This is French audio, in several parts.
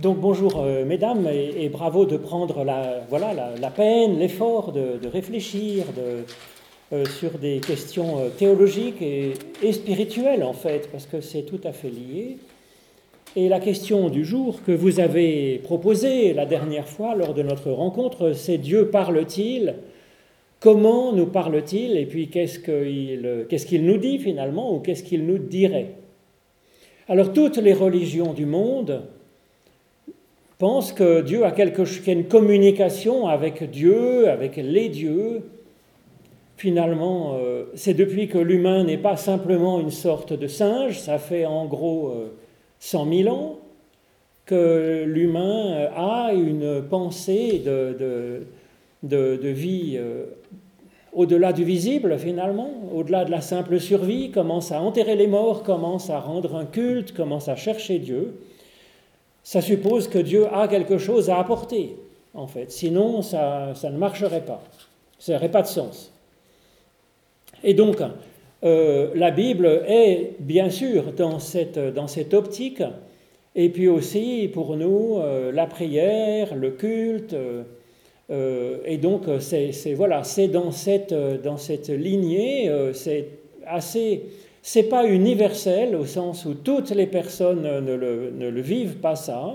Donc bonjour euh, mesdames et, bravo de prendre la, voilà, la, peine, l'effort de, réfléchir euh, sur des questions euh, théologiques et, spirituelles en fait, parce que c'est tout à fait lié. Et la question du jour que vous avez proposée la dernière fois lors de notre rencontre, c'est Dieu parle-t-il? Comment nous parle-t-il? Et puis qu'est-ce qu'il nous dit finalement ou qu'est-ce qu'il nous dirait? Alors toutes les religions du monde pense que Dieu a, quelque, chose, a une communication avec Dieu, avec les dieux. Finalement, euh, c'est depuis que l'humain n'est pas simplement une sorte de singe, ça fait en gros 100 euh, 000 ans que l'humain euh, a une pensée de, de, de vie au-delà du visible finalement, au-delà de la simple survie, commence à enterrer les morts, commence à rendre un culte, commence à chercher Dieu ça suppose que Dieu a quelque chose à apporter, en fait. Sinon, ça, ne marcherait pas. Ça n'aurait pas de sens. Et donc, euh, la Bible est bien sûr dans cette, dans cette optique, et puis aussi pour nous, euh, la prière, le culte, euh, et donc c'est voilà, dans cette, dans cette lignée, c'est assez c'est pas universel au sens où toutes les personnes ne le, vivent pas ça,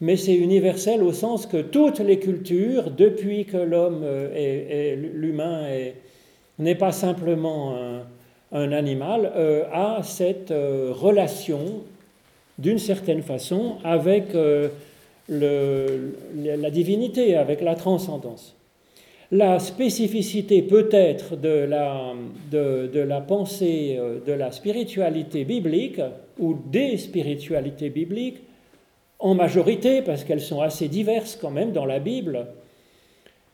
mais c'est universel au sens que toutes les cultures, depuis que l'homme et, l'humain n'est pas simplement un, animal, euh, a cette euh, relation d'une certaine façon avec euh, la divinité, avec la transcendance la spécificité peut-être de la, pensée euh, de la spiritualité biblique ou des spiritualités bibliques, en majorité, parce qu'elles sont assez diverses quand même dans la Bible,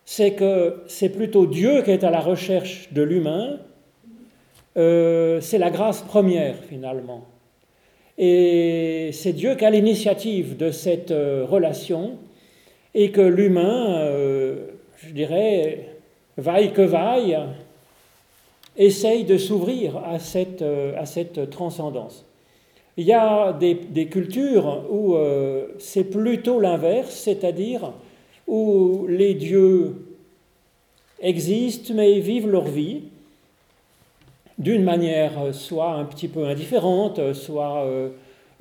c'est que c'est plutôt Dieu qui est à la recherche de l'humain, euh, c'est la grâce première finalement. Et c'est Dieu qui a l'initiative de cette euh, relation et que l'humain je dirais, vaille que vaille, essaye de s'ouvrir à cette, euh, à cette transcendance. Il y a des, cultures où euh, c'est plutôt l'inverse, c'est-à-dire où les dieux existent mais vivent leur vie d'une manière soit un petit peu indifférente, soit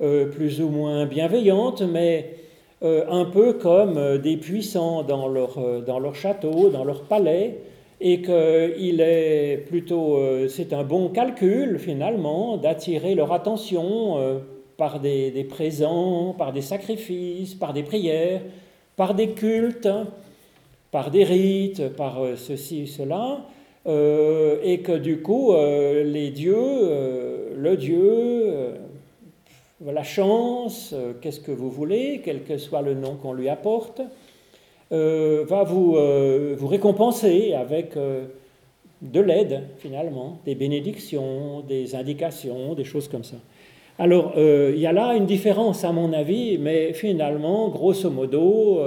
euh, plus ou moins bienveillante, mais euh, un peu comme euh, des puissants dans leur, euh, dans leur château, dans leur palais, et qu'il est plutôt, c'est un bon calcul finalement d'attirer leur attention par des, présents, par des sacrifices, par des prières, par des cultes, par des rites, par ceci, cela, et que du coup, les dieux, le Dieu, la chance, euh, qu'est-ce que vous voulez, quel que soit le nom qu'on lui apporte, euh, va vous, euh, vous, récompenser avec de l'aide, finalement, des bénédictions, des indications, des choses comme ça. Alors, il y a là une différence, à mon avis, mais finalement, grosso modo,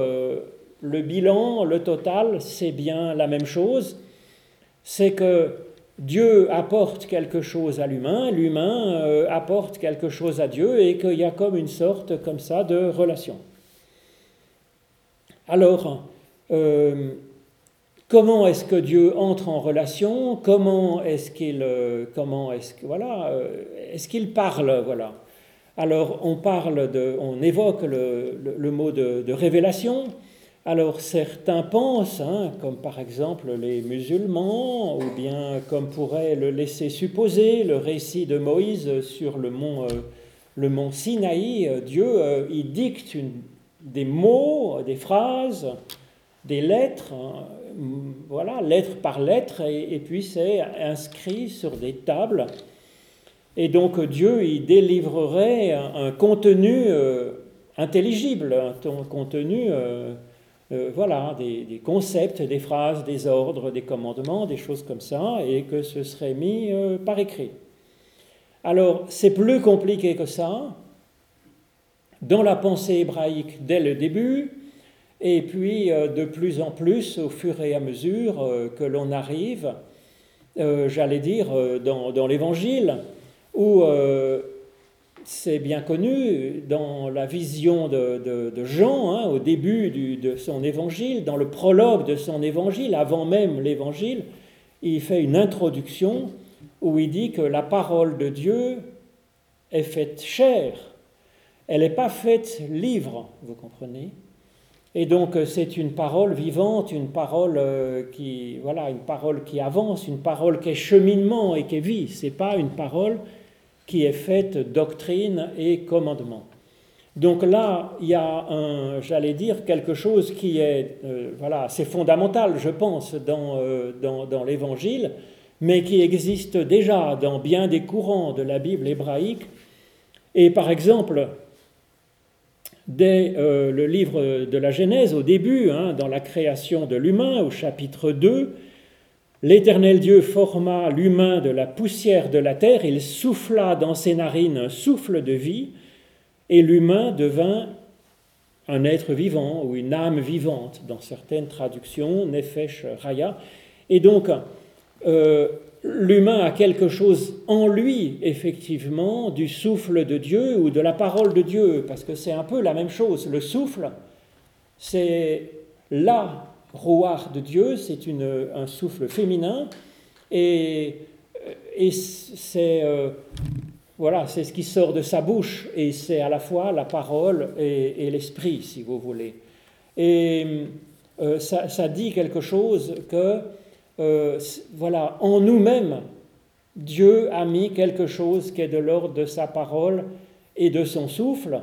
le bilan, le total, c'est bien la même chose. C'est que Dieu apporte quelque chose à l'humain, l'humain euh, apporte quelque chose à Dieu et qu'il y a comme une sorte comme ça de relation. Alors, euh, comment est-ce que Dieu entre en relation? Comment est-ce qu'il euh, est-ce qu'il parle? Voilà Alors on parle de on évoque le, mot de révélation. Alors certains pensent, hein, comme par exemple les musulmans, ou bien comme pourrait le laisser supposer le récit de Moïse sur le mont, euh, le mont Sinaï, euh, Dieu euh, il dicte des mots, des phrases, des lettres, hein, voilà, lettre par lettre, et, puis c'est inscrit sur des tables. Et donc Dieu il délivrerait un, contenu intelligible, un contenu euh, voilà, des, concepts, des phrases, des ordres, des commandements, des choses comme ça, et que ce serait mis euh, par écrit. Alors, c'est plus compliqué que ça, dans la pensée hébraïque dès le début, et puis euh, de plus en plus au fur et à mesure que l'on arrive, j'allais dire, dans, dans l'Évangile, où c'est bien connu dans la vision de, Jean, hein, au début de son évangile, dans le prologue de son évangile, avant même l'évangile, il fait une introduction où il dit que la parole de Dieu est faite chair. Elle n'est pas faite livre, vous comprenez? Et donc c'est une parole vivante, une parole euh, qui voilà, une parole qui avance, une parole qui est cheminement et qui est vie. C'est pas une parole qui est faite doctrine et commandement. Donc là, il y a, j'allais dire, quelque chose qui est euh, voilà, assez fondamental, je pense, dans, euh, dans l'Évangile, mais qui existe déjà dans bien des courants de la Bible hébraïque. Et par exemple, dès euh, le livre de la Genèse, au début, hein, dans la création de l'humain, au chapitre 2, L'Éternel Dieu forma l'humain de la poussière de la terre, il souffla dans ses narines un souffle de vie, et l'humain devint un être vivant ou une âme vivante, dans certaines traductions, Nefesh Raya. Et donc, euh, l'humain a quelque chose en lui, effectivement, du souffle de Dieu ou de la parole de Dieu, parce que c'est un peu la même chose. Le souffle, c'est là Roar de Dieu, c'est un souffle féminin et, c'est euh, voilà, c'est ce qui sort de sa bouche et c'est à la fois la parole et, l'esprit, si vous voulez. Et euh, ça, dit quelque chose que euh, voilà, en nous-mêmes, Dieu a mis quelque chose qui est de l'ordre de sa parole et de son souffle.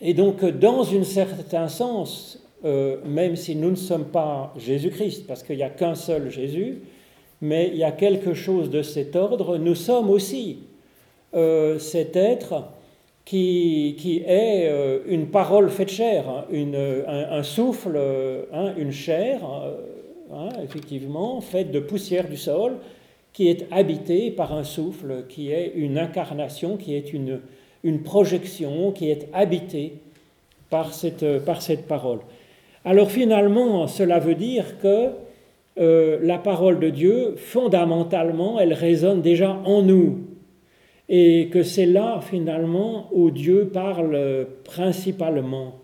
Et donc, dans un certain sens, euh, même si nous ne sommes pas Jésus-Christ, parce qu'il n'y a qu'un seul Jésus, mais il y a quelque chose de cet ordre, nous sommes aussi euh, cet être qui, qui est euh, une parole faite chair, hein, un, souffle, hein, une chair, hein, effectivement, faite de poussière du sol, qui est habitée par un souffle, qui est une incarnation, qui est une, une projection, qui est habitée par cette, par cette parole. Alors finalement, cela veut dire que euh, la parole de Dieu, fondamentalement, elle résonne déjà en nous. Et que c'est là, finalement, où Dieu parle principalement,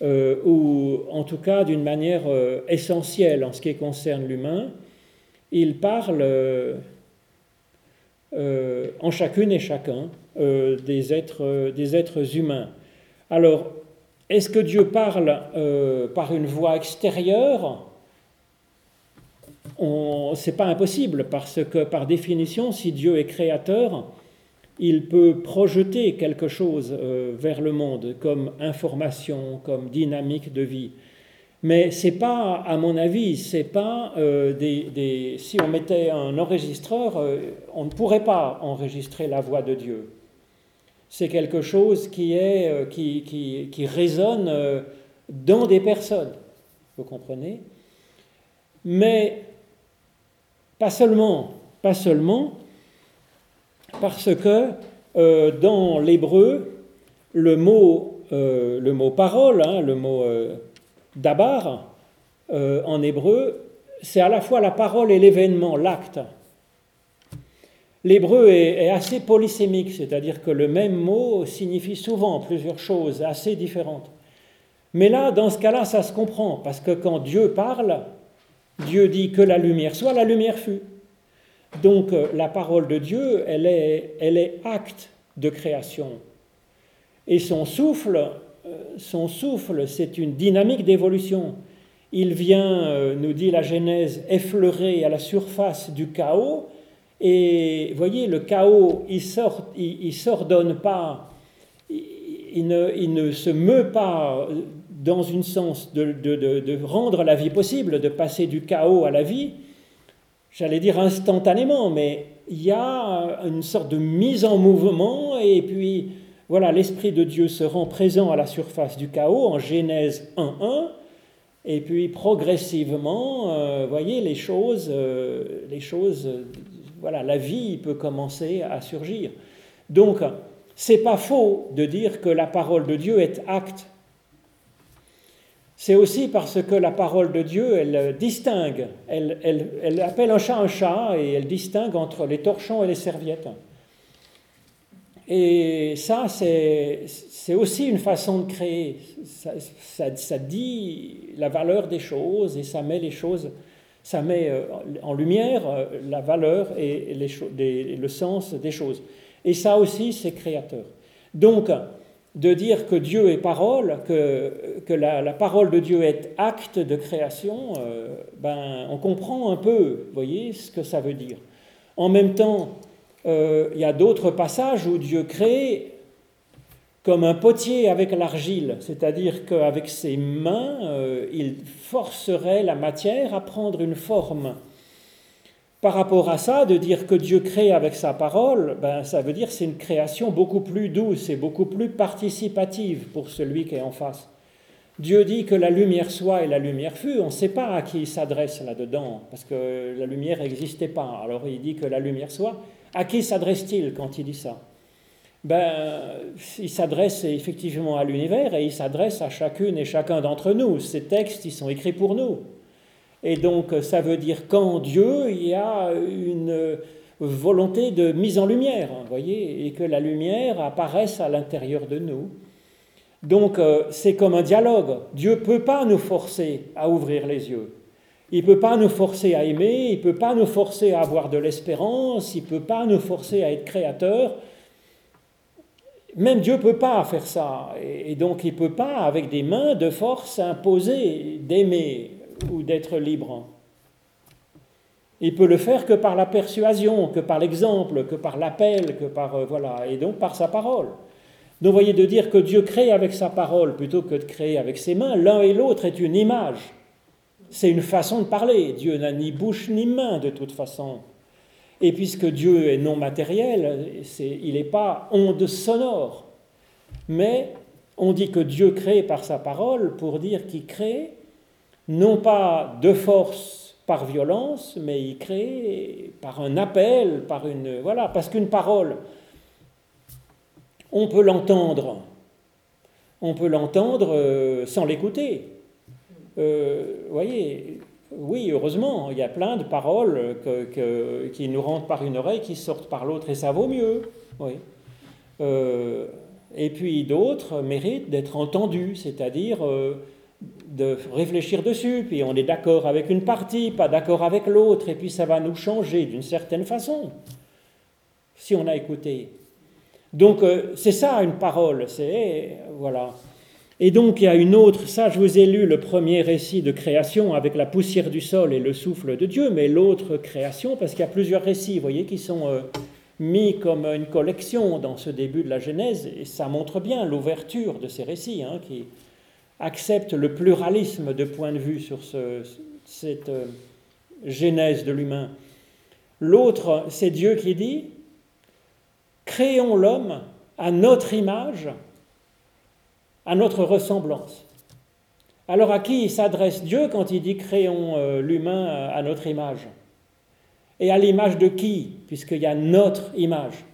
euh, ou en tout cas d'une manière euh, essentielle en ce qui concerne l'humain. Il parle en chacune et chacun des, êtres, des humains. Alors, est-ce que Dieu parle euh, par une voix extérieure? Ce n'est pas impossible parce que par définition, si Dieu est créateur, il peut projeter quelque chose euh, vers le monde comme information, comme dynamique de vie. Mais c'est pas, à mon avis, c'est pas euh, Si on mettait un enregistreur, on ne pourrait pas enregistrer la voix de Dieu c'est quelque chose qui, euh, résonne euh, dans des personnes, vous comprenez? Mais pas seulement, pas seulement, parce que euh, dans l'hébreu, le mot, le mot parole, hein, le mot dabar, en hébreu, c'est à la fois la parole et l'événement, l'acte. L'hébreu est, assez polysémique, c'est-à-dire que le même mot signifie souvent plusieurs choses assez différentes. Mais là, dans ce cas-là, ça se comprend, parce que quand Dieu parle, Dieu dit que la lumière soit, la lumière fut. Donc euh, la parole de Dieu, elle est, elle est acte de création. Et son souffle, euh, son souffle, c'est une dynamique d'évolution. Il vient, euh, nous dit la Genèse, effleurer à la surface du chaos, et voyez, le chaos, il ne s'ordonne pas, il ne, se meut pas dans une sens de, rendre la vie possible, de passer du chaos à la vie, j'allais dire instantanément, mais il y a une sorte de mise en mouvement, et puis voilà, l'Esprit de Dieu se rend présent à la surface du chaos en Genèse 1.1, et puis progressivement, euh, voyez, les choses, euh, les choses voilà, la vie peut commencer à surgir. Donc, c'est pas faux de dire que la parole de Dieu est acte. C'est aussi parce que la parole de Dieu, elle distingue, elle, elle, appelle un chat un chat et elle distingue entre les torchons et les serviettes. Et ça, c'est aussi une façon de créer. Ça, dit la valeur des choses et ça met les choses, ça met euh, en lumière euh, la valeur et le sens des choses. Et ça aussi, c'est créateur. Donc, de dire que Dieu est parole, que, la, parole de Dieu est acte de création, euh, ben, on comprend un peu, voyez, ce que ça veut dire. En même temps, il y a d'autres passages où Dieu crée comme un potier avec l'argile, c'est-à-dire qu'avec ses mains, euh, il forcerait la matière à prendre une forme. Par rapport à ça, de dire que Dieu crée avec sa parole, ben, ça veut dire c'est une création beaucoup plus douce et beaucoup plus participative pour celui qui est en face. Dieu dit que la lumière soit et la lumière fut. On ne sait pas à qui il s'adresse là-dedans, parce que la lumière n'existait pas. Alors il dit que la lumière soit. À qui s'adresse-t-il quand il dit ça? Ben, Il s'adresse effectivement à l'univers et il s'adresse à chacune et chacun d'entre nous. Ces textes, ils sont écrits pour nous. Et donc ça veut dire qu'en Dieu, il y a une volonté de mise en lumière, voyez, et que la lumière apparaisse à l'intérieur de nous. Donc euh, c'est comme un dialogue. Dieu ne peut pas nous forcer à ouvrir les yeux. Il ne peut pas nous forcer à aimer, il ne peut pas nous forcer à avoir de l'espérance, il ne peut pas nous forcer à être créateur. Même Dieu ne peut pas faire ça. Et donc il ne peut pas, avec des mains de force, imposer d'aimer ou d'être libre. Il peut le faire que par la persuasion, que par l'exemple, que par l'appel, que par euh, voilà, et donc par sa parole. Donc, voyez, de dire que Dieu crée avec sa parole plutôt que de créer avec ses mains, l'un et l'autre est une image. C'est une façon de parler. Dieu n'a ni bouche ni main de toute façon. Et puisque Dieu est non matériel, il n'est pas onde sonore. Mais on dit que Dieu crée par sa parole pour dire qu'il crée non pas de force par violence, mais il crée par un appel, par une voilà, parce qu'une parole, on peut l'entendre, on peut l'entendre euh, sans l'écouter. Euh, voyez, oui, heureusement, il y a plein de paroles qui nous rentrent par une oreille, qui sortent par l'autre, et ça vaut mieux. Euh, et puis d'autres méritent d'être entendus, c'est-à-dire de réfléchir dessus, puis on est d'accord avec une partie, pas d'accord avec l'autre, et puis ça va nous changer d'une certaine façon, si on a écouté. Donc euh, c'est ça une parole, c'est voilà. Et donc il y a une autre, ça je vous ai lu le premier récit de création avec la poussière du sol et le souffle de Dieu, mais l'autre création, parce qu'il y a plusieurs récits, vous voyez, qui sont euh, mis comme une collection dans ce début de la Genèse, et ça montre bien l'ouverture de ces récits, hein, qui accepte le pluralisme de points de vue sur cette euh, genèse de l'humain. L'autre, c'est Dieu qui dit, créons l'homme à notre image, à notre ressemblance. Alors à qui s'adresse Dieu quand il dit créons euh, l'humain à notre image Et à l'image de qui Puisqu'il y a notre image?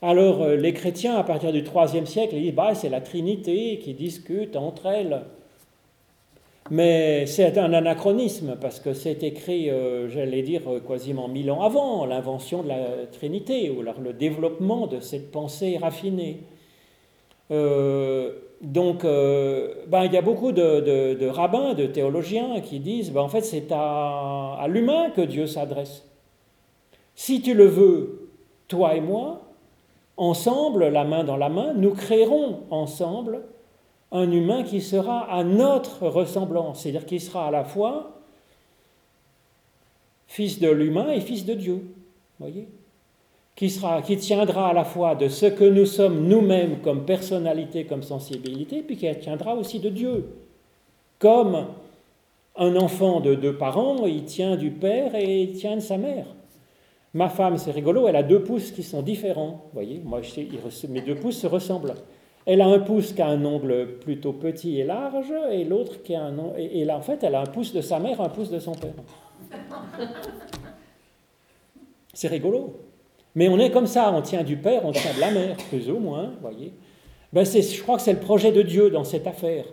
Alors euh, les chrétiens, à partir du IIIe siècle, ils disent bah, c'est la Trinité qui discute entre elles. Mais c'est un anachronisme parce que c'est écrit, euh, j'allais dire, quasiment mille ans avant l'invention de la Trinité ou alors le développement de cette pensée raffinée. Euh, donc, ben, il y a beaucoup de, rabbins, de théologiens qui disent ben, en fait, c'est à, à l'humain que Dieu s'adresse. Si tu le veux, toi et moi, ensemble, la main dans la main, nous créerons ensemble un humain qui sera à notre ressemblance, c'est-à-dire qui sera à la fois fils de l'humain et fils de Dieu. Voyez qui, tiendra à la fois de ce que nous sommes nous-mêmes comme personnalité, comme sensibilité, puis qui tiendra aussi de Dieu. Comme un enfant de deux parents, il tient du père et il tient de sa mère. Ma femme, c'est rigolo, elle a deux pouces qui sont différents. Vous voyez, moi, mes deux pouces se ressemblent. Elle a un pouce qui a un ongle plutôt petit et large, et l'autre qui a un et, là, en fait, elle a un pouce de sa mère, un pouce de son père. C'est rigolo. Mais on est comme ça, on tient du père, on tient de la mère, plus ou moins, voyez. Ben je crois que c'est le projet de Dieu dans cette affaire.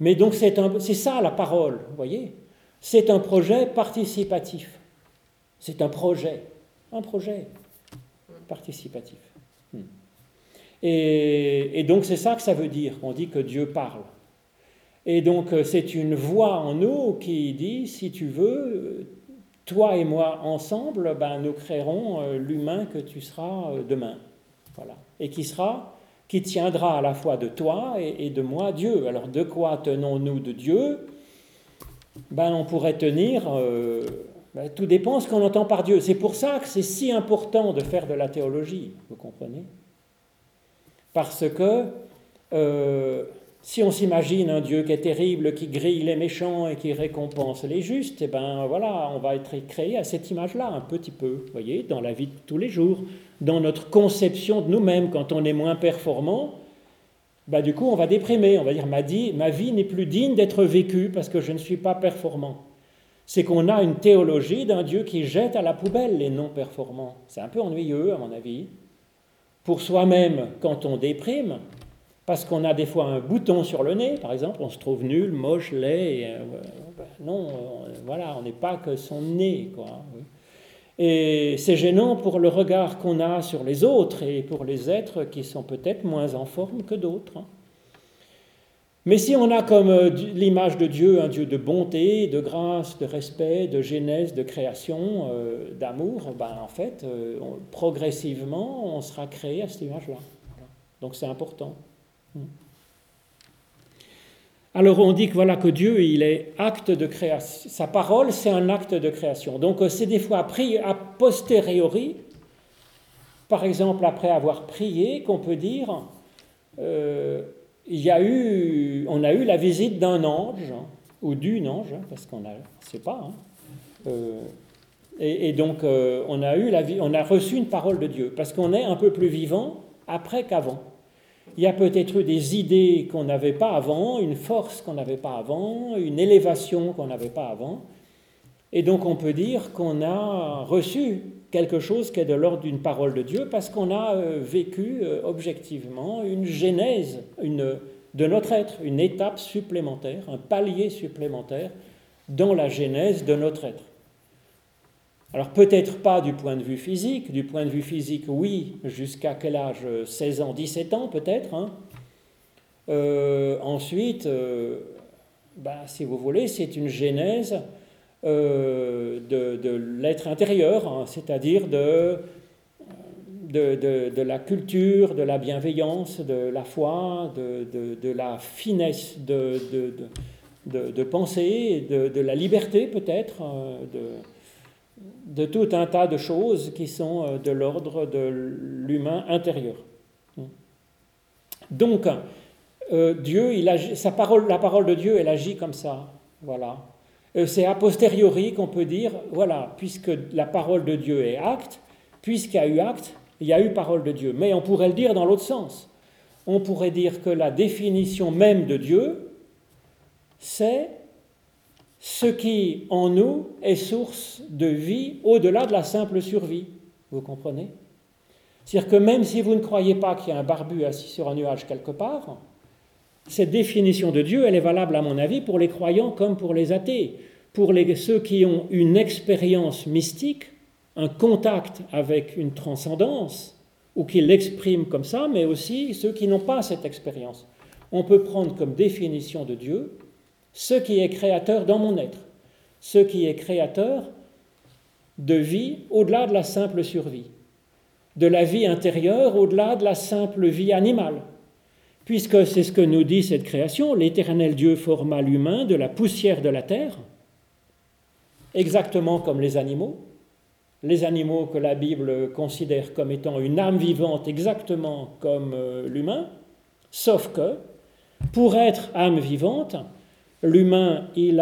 Mais donc c'est ça la parole, vous voyez. C'est un projet participatif. C'est un projet un projet participatif. Hmm. Et, donc c'est ça que ça veut dire, on dit que Dieu parle. Et donc euh, c'est une voix en nous qui dit, si tu veux, toi et moi ensemble, ben, nous créerons euh, l'humain que tu seras euh, demain. Voilà. Et qui sera, qui tiendra à la fois de toi et, de moi Dieu. Alors de quoi tenons-nous de Dieu? Ben, On pourrait tenir, ben, tout dépend ce qu'on entend par Dieu. C'est pour ça que c'est si important de faire de la théologie, vous comprenez? Parce que euh, si on s'imagine un Dieu qui est terrible, qui grille les méchants et qui récompense les justes, eh ben voilà, on va être créé à cette image-là un petit peu, voyez, dans la vie de tous les jours, dans notre conception de nous-mêmes, quand on est moins performant, bah du coup on va déprimer, on va dire ma, ma vie n'est plus digne d'être vécue parce que je ne suis pas performant. C'est qu'on a une théologie d'un Dieu qui jette à la poubelle les non performants. C'est un peu ennuyeux à mon avis pour soi-même quand on déprime, parce qu'on a des fois un bouton sur le nez, par exemple, on se trouve nul, moche, laid. Euh, ben non, voilà, on n'est pas que son nez. Quoi, Et c'est gênant pour le regard qu'on a sur les autres et pour les êtres qui sont peut-être moins en forme que d'autres. Hein. Mais si on a comme euh, l'image de Dieu un Dieu de bonté, de grâce, de respect, de genèse, de création, euh, d'amour, ben en fait, euh, progressivement, on sera créé à cette image-là. Donc c'est important. Hmm. Alors on dit que voilà que Dieu, il est acte de création. Sa parole, c'est un acte de création. Donc c'est des fois pris a posteriori, par exemple après avoir prié, qu'on peut dire il y a eu, on a eu la visite d'un ange, hein, ou d'une ange, hein, parce qu'on ne sait pas. Hein. Euh, et, donc, euh, on, a eu la, on a reçu une parole de Dieu, parce qu'on est un peu plus vivant après qu'avant. Il y a peut-être eu des idées qu'on n'avait pas avant, une force qu'on n'avait pas avant, une élévation qu'on n'avait pas avant. Et donc, on peut dire qu'on a reçu quelque chose qui est de l'ordre d'une parole de Dieu parce qu'on a euh, vécu euh, objectivement une genèse de notre être, une étape supplémentaire, un palier supplémentaire dans la genèse de notre être. Alors peut-être pas du point de vue physique, du point de vue physique oui, jusqu'à quel âge? 16 ans, 17 ans peut-être. Hein. Euh, ensuite, ben, si vous voulez, c'est une genèse euh, de, l'être intérieur, hein, c'est-à-dire de, la culture, de la bienveillance, de la foi, de, la finesse de, penser, de, la liberté peut-être, euh, de, tout un tas de choses qui sont euh, de l'ordre de l'humain intérieur. Donc, Dieu, il agit, sa parole, la parole de Dieu, elle agit comme ça. Voilà. Euh, c'est a posteriori qu'on peut dire, voilà, puisque la parole de Dieu est acte, puisqu'il y a eu acte, il y a eu parole de Dieu. Mais on pourrait le dire dans l'autre sens. On pourrait dire que la définition même de Dieu, c'est ce qui en nous est source de vie au-delà de la simple survie. Vous comprenez? C'est-à-dire que même si vous ne croyez pas qu'il y a un barbu assis sur un nuage quelque part, cette définition de Dieu, elle est valable à mon avis pour les croyants comme pour les athées. Pour les, ceux qui ont une expérience mystique, un contact avec une transcendance, ou qui l'expriment comme ça, mais aussi ceux qui n'ont pas cette expérience. On peut prendre comme définition de Dieu ce qui est créateur dans mon être, ce qui est créateur de vie au-delà de la simple survie, de la vie intérieure au-delà de la simple vie animale, puisque c'est ce que nous dit cette création, l'éternel Dieu forma l'humain de la poussière de la terre, exactement comme les animaux, les animaux que la Bible considère comme étant une âme vivante exactement comme euh, l'humain, sauf que pour être âme vivante, l'humain, il,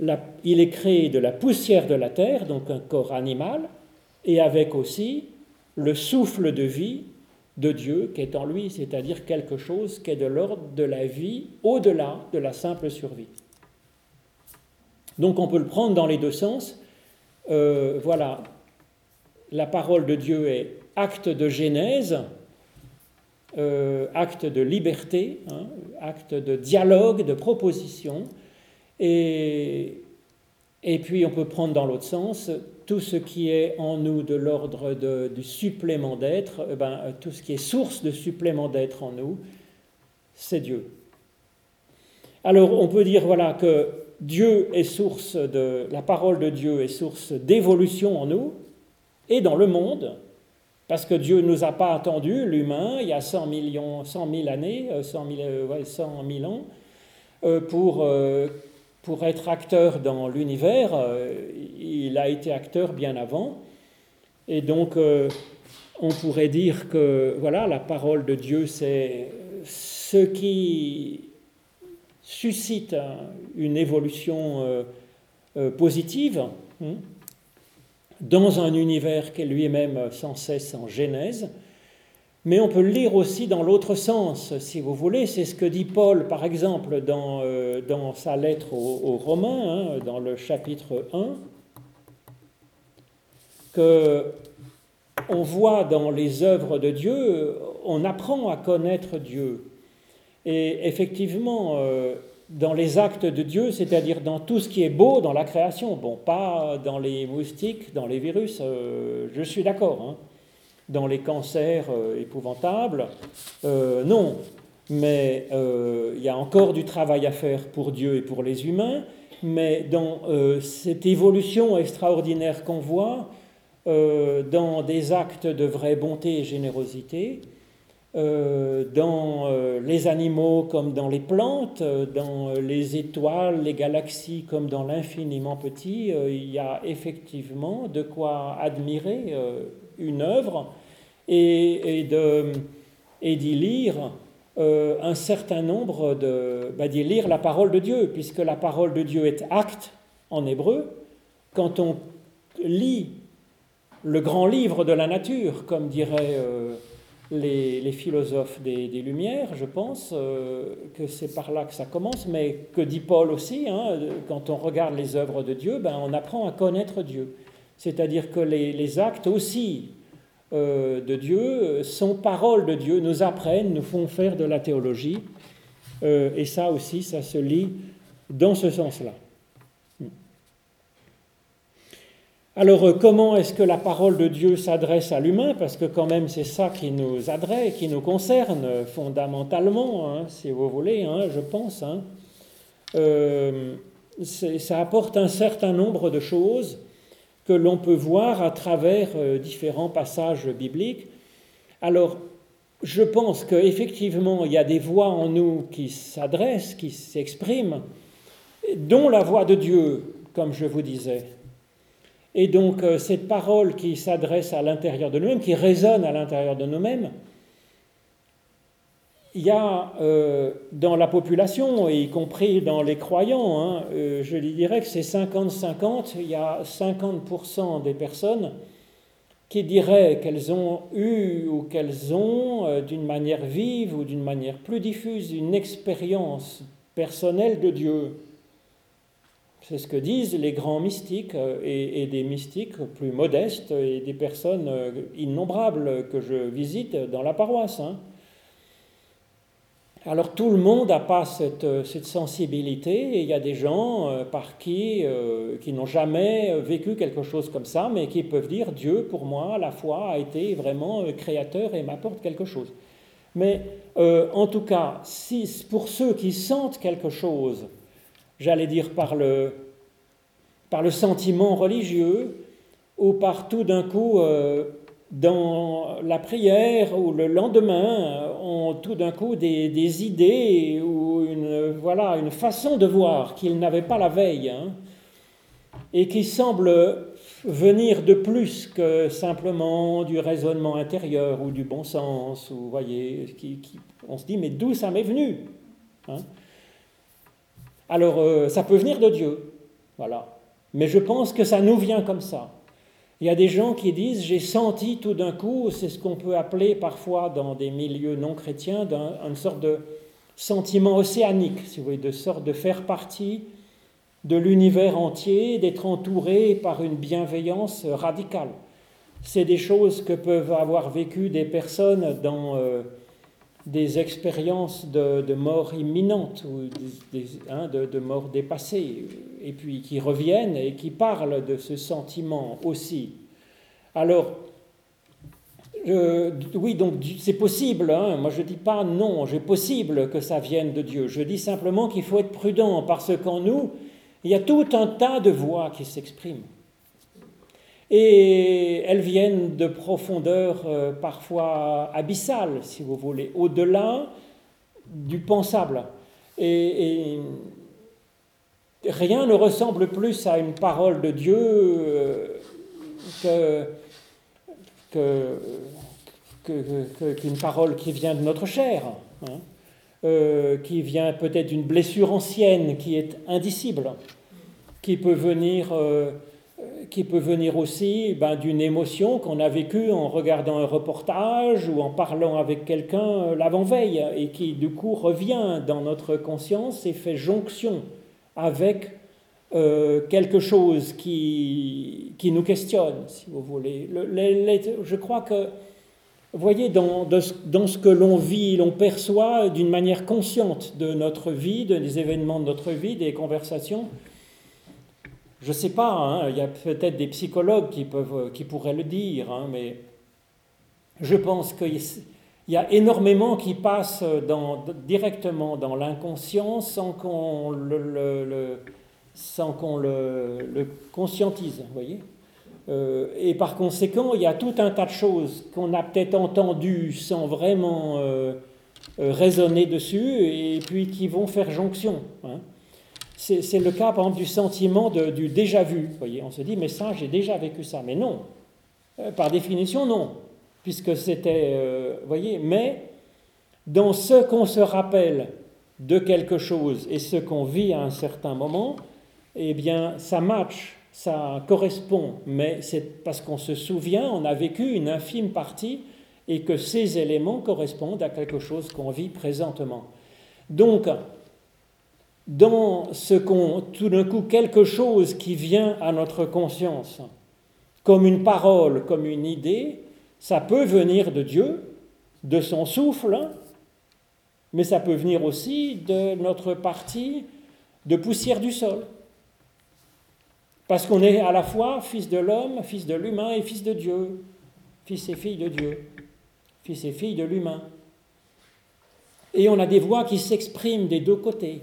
est créé de la poussière de la terre, donc un corps animal, et avec aussi le souffle de vie de Dieu qui est en lui, c'est-à-dire quelque chose qui est de l'ordre de la vie au-delà de la simple survie. Donc on peut le prendre dans les deux sens. Euh, voilà, la parole de Dieu est acte de genèse, euh, acte de liberté, hein, acte de dialogue, de proposition, et, et puis on peut prendre dans l'autre sens tout ce qui est en nous de l'ordre du supplément d'être, eh ben, tout ce qui est source de supplément d'être en nous, c'est Dieu. Alors on peut dire voilà que Dieu est source de la parole de Dieu est source d'évolution en nous et dans le monde, parce que Dieu ne nous a pas attendu, l'humain, il y a 100 millions, 100 000 années, 100 000, 100 000 ans, euh, pour, euh, pour être acteur dans l'univers. Euh, il a été acteur bien avant. Et donc, on pourrait dire que voilà, la parole de Dieu, c'est ce qui suscite une évolution positive. Dans un univers qui est lui-même sans cesse en genèse, mais on peut lire aussi dans l'autre sens, si vous voulez. C'est ce que dit Paul, par exemple, dans, euh, dans sa lettre aux, Romains, hein, dans le chapitre 1, que on voit dans les œuvres de Dieu, on apprend à connaître Dieu. Et effectivement, euh, dans les actes de Dieu, c'est-à-dire dans tout ce qui est beau dans la création. Bon, pas dans les moustiques, dans les virus, euh, je suis d'accord. Hein. Dans les cancers euh, épouvantables, euh, non. Mais il y a encore du travail à faire pour Dieu et pour les humains. Mais dans cette évolution extraordinaire qu'on voit, dans des actes de vraie bonté et générosité, euh, dans euh, les animaux comme dans les plantes, euh, dans les étoiles, les galaxies comme dans l'infiniment petit, il y a effectivement de quoi admirer une œuvre et, et d'y lire un certain nombre de... Bah, d'y lire la parole de Dieu, puisque la parole de Dieu est acte en hébreu. Quand on lit le grand livre de la nature, comme dirait les, philosophes des, Lumières, je pense euh, que c'est par là que ça commence, mais que dit Paul aussi, hein, quand on regarde les œuvres de Dieu, ben, on apprend à connaître Dieu. C'est-à-dire que les, actes aussi euh, de Dieu sont paroles de Dieu, nous apprennent, nous font faire de la théologie, euh, et ça aussi, ça se lit dans ce sens-là. Alors euh, comment est-ce que la parole de Dieu s'adresse à l'humain? Parce que quand même c'est ça qui nous adresse, qui nous concerne fondamentalement, hein, si vous voulez, hein, je pense. Hein. Euh, ça apporte un certain nombre de choses que l'on peut voir à travers euh, différents passages bibliques. Alors, je pense qu'effectivement, il y a des voix en nous qui s'adressent, qui s'expriment, dont la voix de Dieu, comme je vous disais. Et donc euh, cette parole qui s'adresse à l'intérieur de nous-mêmes, qui résonne à l'intérieur de nous-mêmes, il y a euh, dans la population, y compris dans les croyants, hein, euh, je dirais que c'est 50-50, il y a 50% des personnes qui diraient qu'elles ont eu ou qu'elles ont, d'une manière vive ou d'une manière plus diffuse, une expérience personnelle de Dieu. C'est ce que disent les grands mystiques euh, et, des mystiques plus modestes et des personnes euh, innombrables que je visite dans la paroisse. Hein. Alors tout le monde n'a pas cette, cette, sensibilité et il y a des gens euh, par qui, qui n'ont jamais vécu quelque chose comme ça, mais qui peuvent dire Dieu pour moi, la foi a été vraiment créateur et m'apporte quelque chose. Mais en tout cas, pour ceux qui sentent quelque chose, j'allais dire par le, par le sentiment religieux, ou par tout d'un coup, euh, dans la prière ou le lendemain, ont tout d'un coup des, idées ou une, voilà, une façon de voir qu'ils n'avaient pas la veille, hein, et qui semble venir de plus que simplement du raisonnement intérieur ou du bon sens, ou voyez, qui, on se dit mais d'où ça m'est venu hein alors, euh, ça peut venir de Dieu, voilà. Mais je pense que ça nous vient comme ça. Il y a des gens qui disent j'ai senti tout d'un coup, c'est ce qu'on peut appeler parfois dans des milieux non chrétiens, une sorte de sentiment océanique, si vous voulez, de sorte de faire partie de l'univers entier, d'être entouré par une bienveillance radicale. C'est des choses que peuvent avoir vécues des personnes dans, euh, des expériences de, mort imminente ou hein, de, mort dépassée, et puis qui reviennent et qui parlent de ce sentiment aussi. Alors, oui, donc c'est possible, hein. moi je ne dis pas non, c'est possible que ça vienne de Dieu, je dis simplement qu'il faut être prudent parce qu'en nous, il y a tout un tas de voix qui s'expriment. Et elles viennent de profondeurs euh, parfois abyssales, si vous voulez, au-delà du pensable. Et, rien ne ressemble plus à une parole de Dieu euh, qu'une parole qui vient de notre chair, hein, euh, qui vient peut-être d'une blessure ancienne qui est indicible, qui peut venir qui peut venir aussi ben, d'une émotion qu'on a vécue en regardant un reportage ou en parlant avec quelqu'un euh, l'avant-veille et qui du coup revient dans notre conscience et fait jonction avec euh, quelque chose qui, qui nous questionne, si vous voulez. je crois que, vous voyez, dans, dans ce que l'on vit, l'on perçoit d'une manière consciente de notre vie, des événements de notre vie, des conversations, je ne sais pas, hein, il y a peut-être des psychologues qui, qui pourraient le dire, hein, mais je pense qu'il y a énormément qui passe directement dans l'inconscient sans qu'on le, qu'on le, conscientise, voyez euh, et par conséquent, il y a tout un tas de choses qu'on a peut-être entendues sans vraiment euh, euh, raisonner dessus, et puis qui vont faire jonction. Hein. C'est le cas, par exemple, du sentiment du déjà vu. Vous voyez, on se dit, mais ça, j'ai déjà vécu ça. Mais non. Euh, par définition, non. Puisque c'était. Euh, voyez, mais dans ce qu'on se rappelle de quelque chose et ce qu'on vit à un certain moment, eh bien, ça match, ça correspond. Mais c'est parce qu'on se souvient, on a vécu une infime partie et que ces éléments correspondent à quelque chose qu'on vit présentement. Donc, dans ce qu'on, tout d'un coup, quelque chose qui vient à notre conscience, comme une parole, comme une idée, ça peut venir de Dieu, de son souffle, mais ça peut venir aussi de notre partie de poussière du sol. Parce qu'on est à la fois fils de l'homme, fils de l'humain et fils de Dieu, fils et fille de Dieu, fils et fille de l'humain. Et on a des voix qui s'expriment des deux côtés.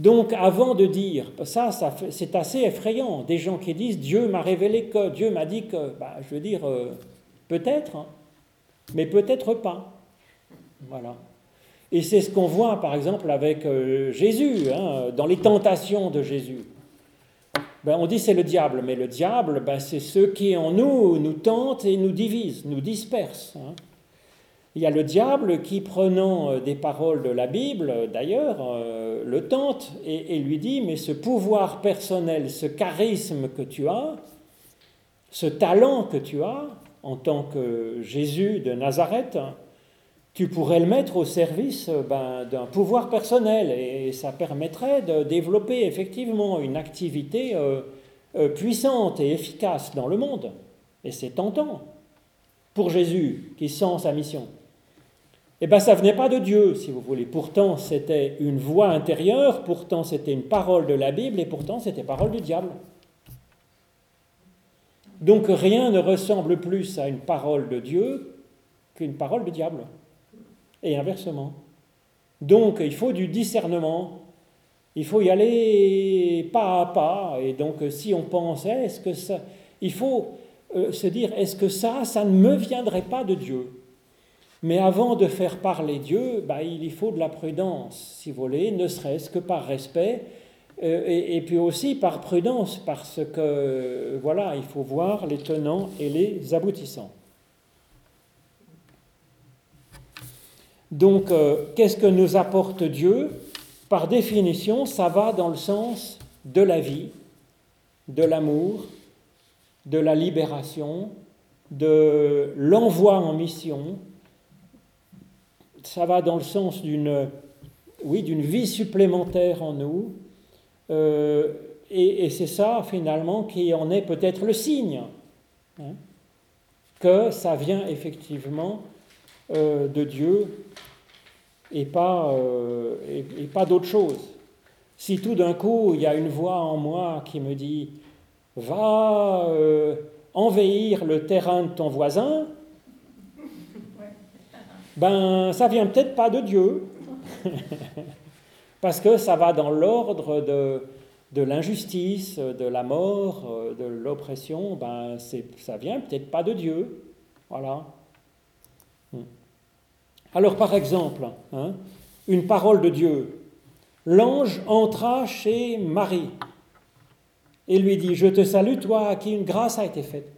Donc avant de dire, ça, c'est assez effrayant, des gens qui disent Dieu m'a révélé que, Dieu m'a dit que, bah, je veux dire, euh, peut-être, hein, mais peut-être pas. Voilà. Et c'est ce qu'on voit par exemple avec euh, Jésus, hein, dans les tentations de Jésus. Ben, on dit c'est le diable, mais le diable, ben, c'est ceux qui en nous nous tentent et nous divisent, nous dispersent. Hein. Il y a le diable qui, prenant euh, des paroles de la Bible, d'ailleurs, le tente et, lui dit, mais ce pouvoir personnel, ce charisme que tu as, ce talent que tu as en tant que Jésus de Nazareth, tu pourrais le mettre au service euh, ben, d'un pouvoir personnel et ça permettrait de développer effectivement une activité puissante et efficace dans le monde. Et c'est tentant pour Jésus qui sent sa mission. Eh bien, ça venait pas de Dieu, si vous voulez. Pourtant, c'était une voix intérieure, pourtant, c'était une parole de la Bible, et pourtant, c'était parole du diable. Donc, rien ne ressemble plus à une parole de Dieu qu'une parole du diable. Et inversement. Donc, il faut du discernement. Il faut y aller pas à pas. Et donc, si on pensait, est-ce que ça. Il faut euh, se dire, est-ce que ça, ça ne me viendrait pas de Dieu? Mais avant de faire parler Dieu, bah, il y faut de la prudence, si vous voulez, ne serait-ce que par respect, euh, et, puis aussi par prudence, parce que, voilà, il faut voir les tenants et les aboutissants. Donc, euh, qu'est-ce que nous apporte Dieu? Par définition, ça va dans le sens de la vie, de l'amour, de la libération, de l'envoi en mission, ça va dans le sens d'une oui, d'une vie supplémentaire en nous. Euh, et, c'est ça, finalement, qui en est peut-être le signe, hein, que ça vient effectivement euh, de Dieu et pas, euh, et, pas d'autre chose. Si tout d'un coup il y a une voix en moi qui me dit va envahir le terrain de ton voisin, ben ça vient peut-être pas de Dieu, parce que ça va dans l'ordre de, de l'injustice, de la mort, de l'oppression, ben ça vient peut-être pas de Dieu. Voilà. Hmm. Alors par exemple, hein, une parole de Dieu. L'ange entra chez Marie et lui dit, je te salue, toi à qui une grâce a été faite.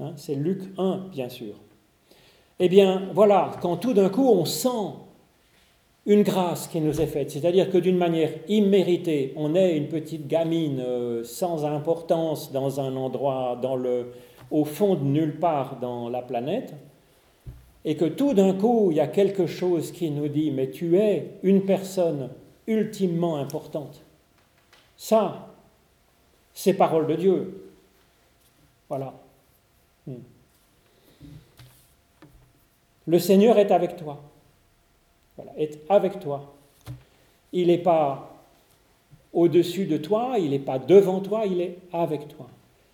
Hein, c'est Luc 1, bien sûr. Eh bien, voilà, quand tout d'un coup on sent une grâce qui nous est faite, c'est-à-dire que d'une manière imméritée, on est une petite gamine euh, sans importance dans un endroit, dans le, au fond de nulle part dans la planète, et que tout d'un coup, il y a quelque chose qui nous dit, mais tu es une personne ultimement importante. Ça, c'est parole de Dieu. Voilà. Hmm. Le Seigneur est avec toi. Voilà, est avec toi. Il n'est pas au-dessus de toi, il n'est pas devant toi, il est avec toi.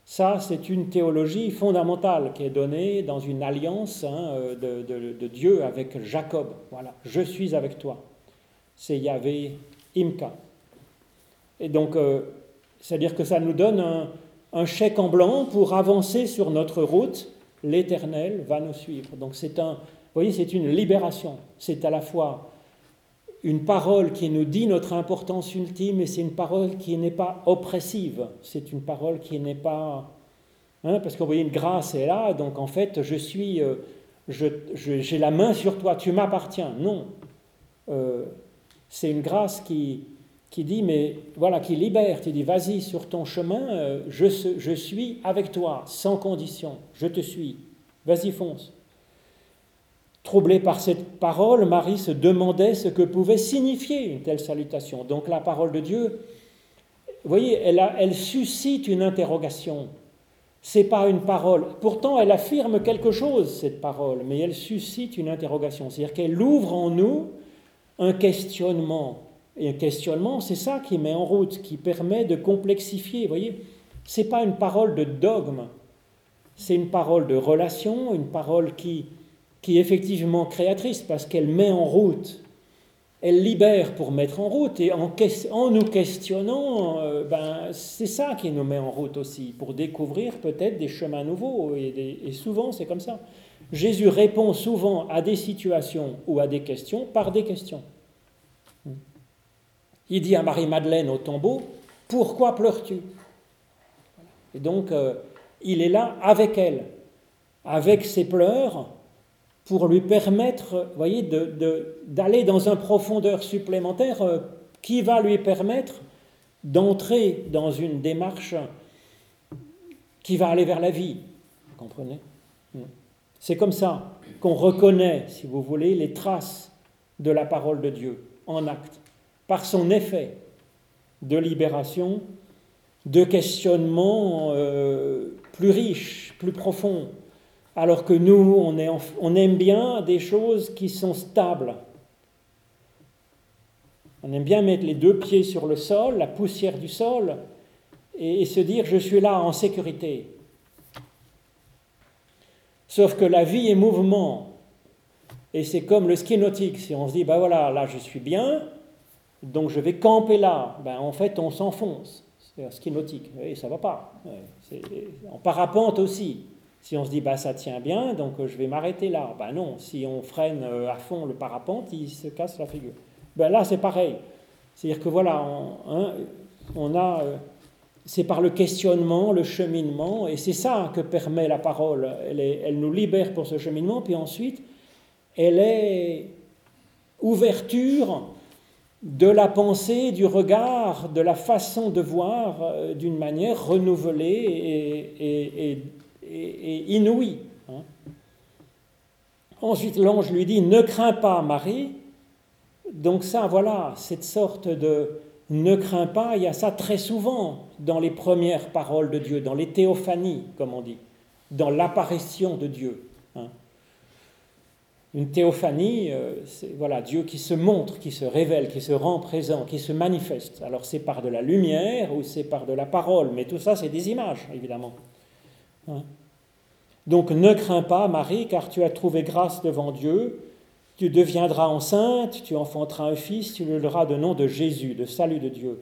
Ça, c'est une théologie fondamentale qui est donnée dans une alliance hein, de, Dieu avec Jacob. Voilà, je suis avec toi. C'est Yahvé Imka. Et donc, euh, c'est-à-dire que ça nous donne un, un, chèque en blanc pour avancer sur notre route. L'Éternel va nous suivre. Donc, c'est un, vous voyez, c'est une libération. C'est à la fois une parole qui nous dit notre importance ultime, et c'est une parole qui n'est pas oppressive, c'est une parole qui n'est pas... Hein, parce qu'on voyez, une grâce est là, donc en fait, je suis... Euh, j'ai la main sur toi, tu m'appartiens. Non. Euh, c'est une grâce qui, qui dit, mais voilà, qui libère, qui dit, vas-y sur ton chemin, euh, je, je suis avec toi, sans condition, je te suis, vas-y fonce. Troublée par cette parole, Marie se demandait ce que pouvait signifier une telle salutation. Donc la parole de Dieu, vous voyez, elle, suscite une interrogation. C'est pas une parole. Pourtant, elle affirme quelque chose, cette parole, mais elle suscite une interrogation. C'est-à-dire qu'elle ouvre en nous un questionnement. Et un questionnement, c'est ça qui met en route, qui permet de complexifier. Vous voyez, c'est pas une parole de dogme, c'est une parole de relation, une parole qui qui est effectivement créatrice parce qu'elle met en route, elle libère pour mettre en route, et en, nous questionnant, euh, ben, c'est ça qui nous met en route aussi, pour découvrir peut-être des chemins nouveaux, et, souvent c'est comme ça. Jésus répond souvent à des situations ou à des questions par des questions. Il dit à Marie-Madeleine au tombeau, pourquoi pleures-tu? Et donc, euh, il est là avec elle, avec ses pleurs, pour lui permettre, voyez, d'aller dans une profondeur supplémentaire euh, qui va lui permettre d'entrer dans une démarche qui va aller vers la vie. Vous comprenez? C'est comme ça qu'on reconnaît, si vous voulez, les traces de la parole de Dieu en acte, par son effet de libération, de questionnement euh, plus riche, plus profond, alors que nous, on, aime bien des choses qui sont stables. On aime bien mettre les deux pieds sur le sol, la poussière du sol, et, se dire je suis là en sécurité. Sauf que la vie est mouvement. Et c'est comme le ski nautique. Si on se dit, ben voilà, là je suis bien, donc je vais camper là, ben en fait on s'enfonce. C'est un ski nautique. Et ça va pas. En parapente aussi. Si on se dit, bah, ça tient bien, donc euh, je vais m'arrêter là. Ben non, si on freine euh, à fond le parapente, il se casse la figure. Ben là, c'est pareil. C'est-à-dire que voilà, on, hein, a. Euh, c'est par le questionnement, le cheminement, et c'est ça que permet la parole. Elle, elle nous libère pour ce cheminement, puis ensuite, elle est ouverture de la pensée, du regard, de la façon de voir d'une manière renouvelée et, inouï. Hein. Ensuite, l'ange lui dit Ne crains pas, Marie. Donc, ça, voilà, cette sorte de ne crains pas, il y a ça très souvent dans les premières paroles de Dieu, dans les théophanies, comme on dit, dans l'apparition de Dieu. Hein. Une théophanie, euh, c'est voilà, Dieu qui se montre, qui se révèle, qui se rend présent, qui se manifeste. Alors c'est par de la lumière ou c'est par de la parole, mais tout ça c'est des images, évidemment. Hein. Donc ne crains pas, Marie, car tu as trouvé grâce devant Dieu. Tu deviendras enceinte, tu enfanteras un fils, tu le de nom de Jésus, de salut de Dieu.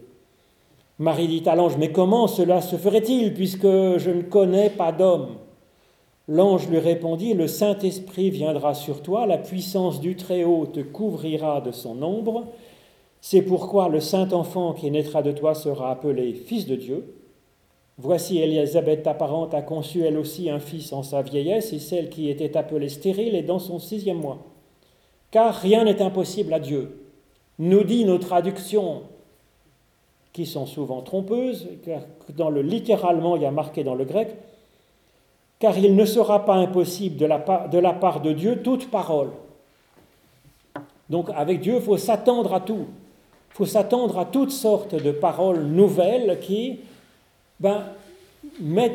Marie dit à l'ange, mais comment cela se ferait-il puisque je ne connais pas d'homme? L'ange lui répondit, Le Saint-Esprit viendra sur toi, la puissance du Très-Haut te couvrira de son ombre. C'est pourquoi le Saint-Enfant qui naîtra de toi sera appelé Fils de Dieu. Voici Élisabeth, ta parente, a conçu elle aussi un fils en sa vieillesse, et celle qui était appelée stérile est dans son sixième mois. Car rien n'est impossible à Dieu. Nous dit nos traductions qui sont souvent trompeuses, car dans le littéralement, il y a marqué dans le grec, car il ne sera pas impossible de la, part, de la part de Dieu toute parole. Donc avec Dieu, il faut s'attendre à tout. Il faut s'attendre à toutes sortes de paroles nouvelles qui ben,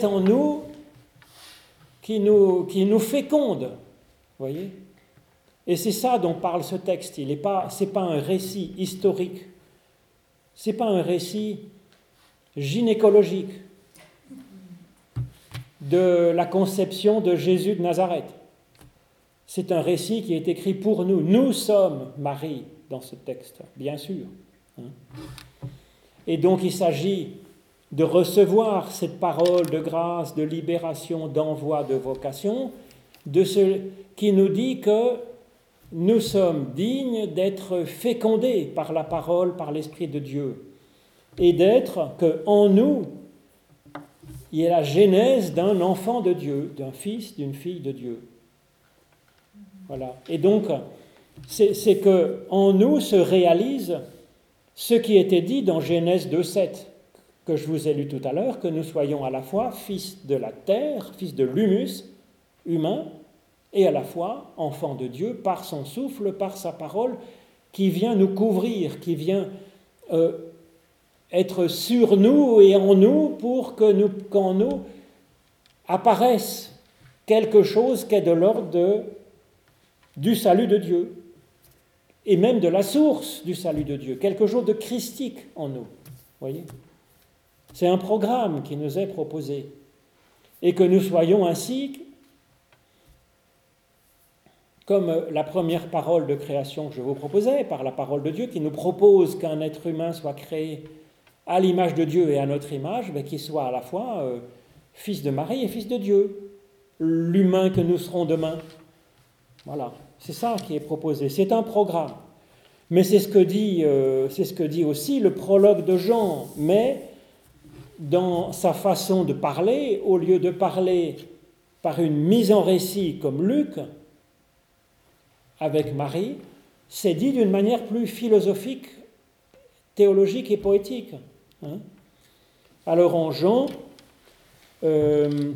en nous, qui nous, qui nous fécondent. Voyez Et c'est ça dont parle ce texte. Ce n'est pas, pas un récit historique. Ce n'est pas un récit gynécologique de la conception de Jésus de Nazareth. C'est un récit qui est écrit pour nous. Nous sommes Marie dans ce texte, bien sûr. Hein. Et donc il s'agit de recevoir cette parole de grâce, de libération, d'envoi, de vocation, de ce qui nous dit que nous sommes dignes d'être fécondés par la parole, par l'Esprit de Dieu, et d'être que en nous il y a la genèse d'un enfant de Dieu, d'un fils, d'une fille de Dieu. Voilà. Et donc, c'est que en nous se réalise ce qui était dit dans Genèse 2.7, que je vous ai lu tout à l'heure, que nous soyons à la fois fils de la terre, fils de l'humus humain, et à la fois enfants de Dieu par son souffle, par sa parole, qui vient nous couvrir, qui vient euh, être sur nous et en nous pour que nous, qu'en nous apparaisse quelque chose qui est de l'ordre du salut de Dieu et même de la source du salut de Dieu, quelque chose de christique en nous. Voyez? C'est un programme qui nous est proposé et que nous soyons ainsi comme la première parole de création que je vous proposais, par la parole de Dieu, qui nous propose qu'un être humain soit créé à l'image de Dieu et à notre image, mais qu'il soit à la fois euh, fils de Marie et fils de Dieu, l'humain que nous serons demain. Voilà, c'est ça qui est proposé. C'est un programme. Mais c'est ce que dit, euh, c'est ce que dit aussi le prologue de Jean. Mais dans sa façon de parler, au lieu de parler par une mise en récit comme Luc, avec Marie, c'est dit d'une manière plus philosophique, théologique et poétique. Hein. Alors en Jean, euh,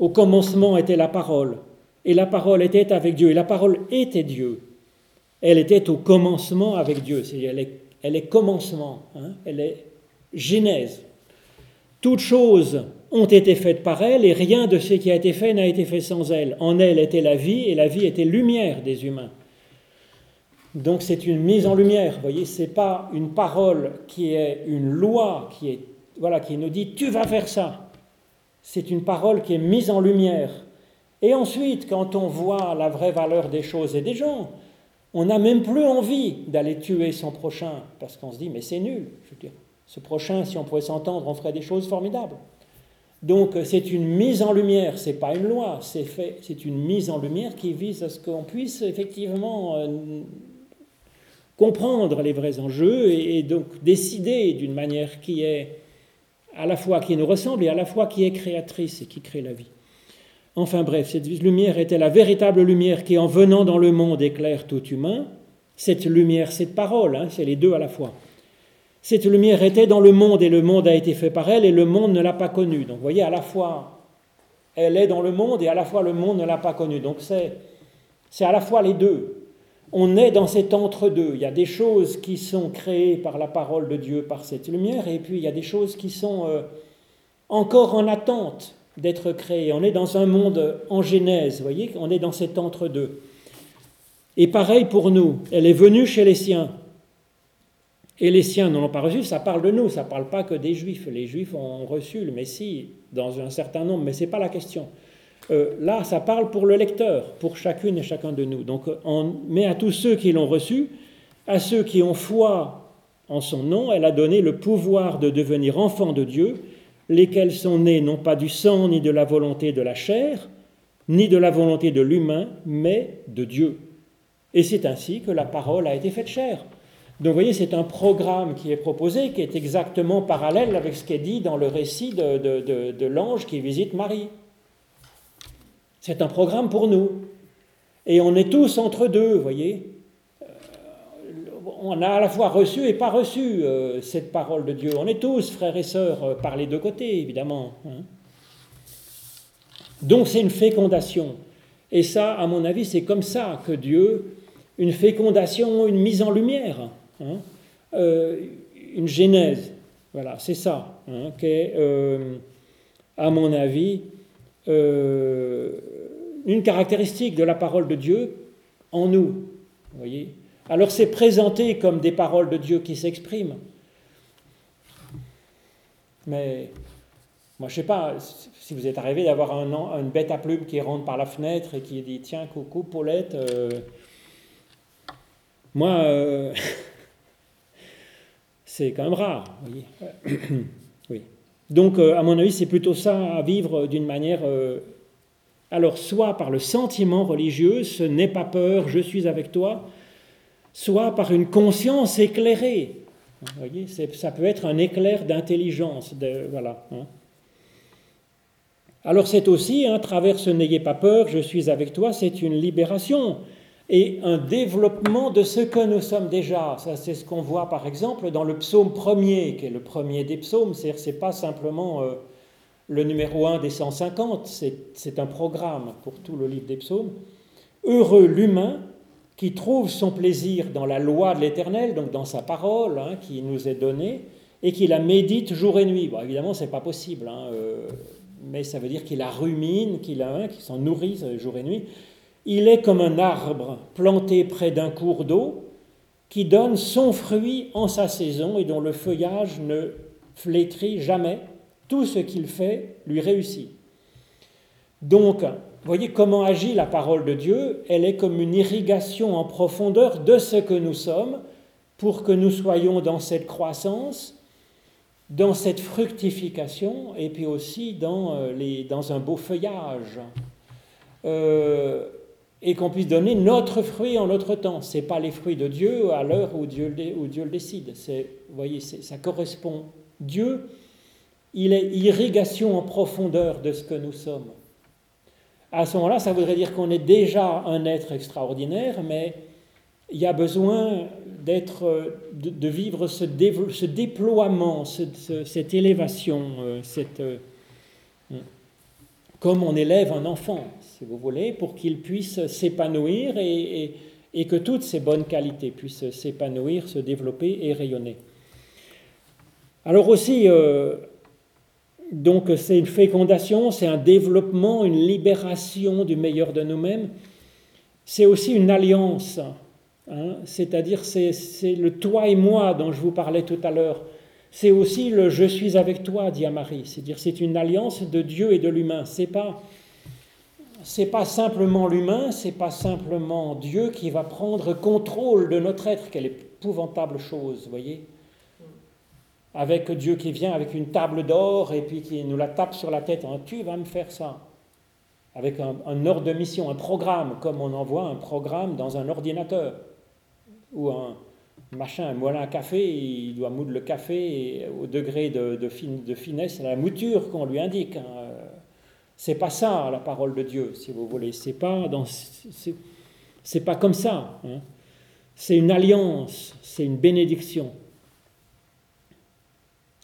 au commencement était la parole, et la parole était avec Dieu, et la parole était Dieu. Elle était au commencement avec Dieu, elle est, elle est commencement, hein. elle est genèse. Toutes choses ont été faites par elle, et rien de ce qui a été fait n'a été fait sans elle. En elle était la vie, et la vie était lumière des humains. Donc c'est une mise en lumière, vous voyez, c'est pas une parole qui est une loi qui est voilà qui nous dit tu vas faire ça. C'est une parole qui est mise en lumière. Et ensuite, quand on voit la vraie valeur des choses et des gens, on n'a même plus envie d'aller tuer son prochain parce qu'on se dit mais c'est nul. Je veux dire, ce prochain, si on pouvait s'entendre, on ferait des choses formidables. Donc c'est une mise en lumière, c'est pas une loi, c'est fait, c'est une mise en lumière qui vise à ce qu'on puisse effectivement euh, comprendre les vrais enjeux et, donc décider d'une manière qui est à la fois qui nous ressemble et à la fois qui est créatrice et qui crée la vie. Enfin bref, cette lumière était la véritable lumière qui, en venant dans le monde, éclaire tout humain. Cette lumière, cette parole, hein, c'est les deux à la fois. Cette lumière était dans le monde et le monde a été fait par elle et le monde ne l'a pas connue. Donc vous voyez, à la fois, elle est dans le monde et à la fois le monde ne l'a pas connue. Donc c'est à la fois les deux on est dans cet entre-deux. Il y a des choses qui sont créées par la parole de Dieu, par cette lumière, et puis il y a des choses qui sont euh, encore en attente, d'être créé. On est dans un monde en genèse, vous voyez, on est dans cet entre-deux. Et pareil pour nous, elle est venue chez les siens. Et les siens n'en ont pas reçu, ça parle de nous, ça ne parle pas que des juifs. Les juifs ont reçu le Messie dans un certain nombre, mais ce n'est pas la question. Euh, là, ça parle pour le lecteur, pour chacune et chacun de nous. Donc on met à tous ceux qui l'ont reçu, à ceux qui ont foi en son nom, elle a donné le pouvoir de devenir enfants de Dieu, lesquels sont nés non pas du sang ni de la volonté de la chair, ni de la volonté de l'humain, mais de Dieu. Et c'est ainsi que la parole a été faite chair. Donc vous voyez, c'est un programme qui est proposé, qui est exactement parallèle avec ce qui est dit dans le récit de, l'ange qui visite Marie. C'est un programme pour nous. Et on est tous entre deux, vous voyez on a à la fois reçu et pas reçu euh, cette parole de Dieu. On est tous frères et sœurs euh, par les deux côtés, évidemment. Hein. Donc c'est une fécondation. Et ça, à mon avis, c'est comme ça que Dieu, une fécondation, une mise en lumière, hein, euh, une genèse. Voilà, c'est ça, hein, qui est, à mon avis, une caractéristique de la parole de Dieu en nous. Voyez alors c'est présenté comme des paroles de Dieu qui s'expriment. Mais moi, je sais pas si vous êtes arrivé d'avoir un, une bête à plumes qui rentre par la fenêtre et qui dit Tiens, coucou, Paulette. Euh, moi, euh, c'est quand même rare. oui. Donc, euh, à mon avis, c'est plutôt ça à vivre d'une manière. alors, soit par le sentiment religieux, ce n'est pas peur, je suis avec toi, soit par une conscience éclairée. Vous voyez, ça peut être un éclair d'intelligence. voilà. Hein. Alors c'est aussi, un travers ce n'ayez pas peur, je suis avec toi, c'est une libération et un développement de ce que nous sommes déjà. Ça, c'est ce qu'on voit par exemple dans le psaume premier, qui est le premier des psaumes. C'est-à-dire, c'est pas simplement euh, le numéro un des 150, c'est un programme pour tout le livre des psaumes. Heureux l'humain qui trouve son plaisir dans la loi de l'Éternel, donc dans sa parole hein, qui nous est donnée, et qui la médite jour et nuit. Bon, évidemment, ce n'est pas possible, hein, euh, mais ça veut dire qu'il la rumine, qu'il hein, s'en nourrit euh, jour et nuit. Il est comme un arbre planté près d'un cours d'eau qui donne son fruit en sa saison et dont le feuillage ne flétrit jamais. Tout ce qu'il fait lui réussit. Donc, voyez comment agit la parole de Dieu. Elle est comme une irrigation en profondeur de ce que nous sommes pour que nous soyons dans cette croissance, dans cette fructification et puis aussi dans, euh, un beau feuillage. Euh, et qu'on puisse donner notre fruit en notre temps. Ce n'est pas les fruits de Dieu à l'heure où Dieu, le décide. Vous voyez, ça correspond. Dieu, il est irrigation en profondeur de ce que nous sommes à ce moment-là, ça voudrait dire qu'on est déjà un être extraordinaire, mais il y a besoin d'être, de, vivre ce, déploiement, cette élévation, euh, cette, euh, comme on élève un enfant, si vous voulez, pour qu'il puisse s'épanouir et, que toutes ces bonnes qualités puissent s'épanouir, se développer et rayonner. Alors aussi, euh, donc c'est une fécondation, c'est un développement, une libération du meilleur de nous-mêmes. C'est aussi une alliance, hein. c'est-à-dire c'est, le toi et moi dont je vous parlais tout à l'heure. C'est aussi le je suis avec toi, dit Marie. C'est-à-dire c'est une alliance de Dieu et de l'humain. C'est pas c'est pas simplement l'humain, c'est pas simplement Dieu qui va prendre contrôle de notre être. Quelle épouvantable chose, voyez avec Dieu qui vient avec une table d'or et puis qui nous la tape sur la tête, hein, tu vas me faire ça, avec un, ordre de mission, un programme, comme on envoie un programme dans un ordinateur, ou un machin, un moulin à café, il doit moudre le café au degré de, finesse, la mouture qu'on lui indique. Hein. C'est pas ça la parole de Dieu, si vous voulez. C'est pas c'est pas comme ça. Hein. C'est une alliance, c'est une bénédiction.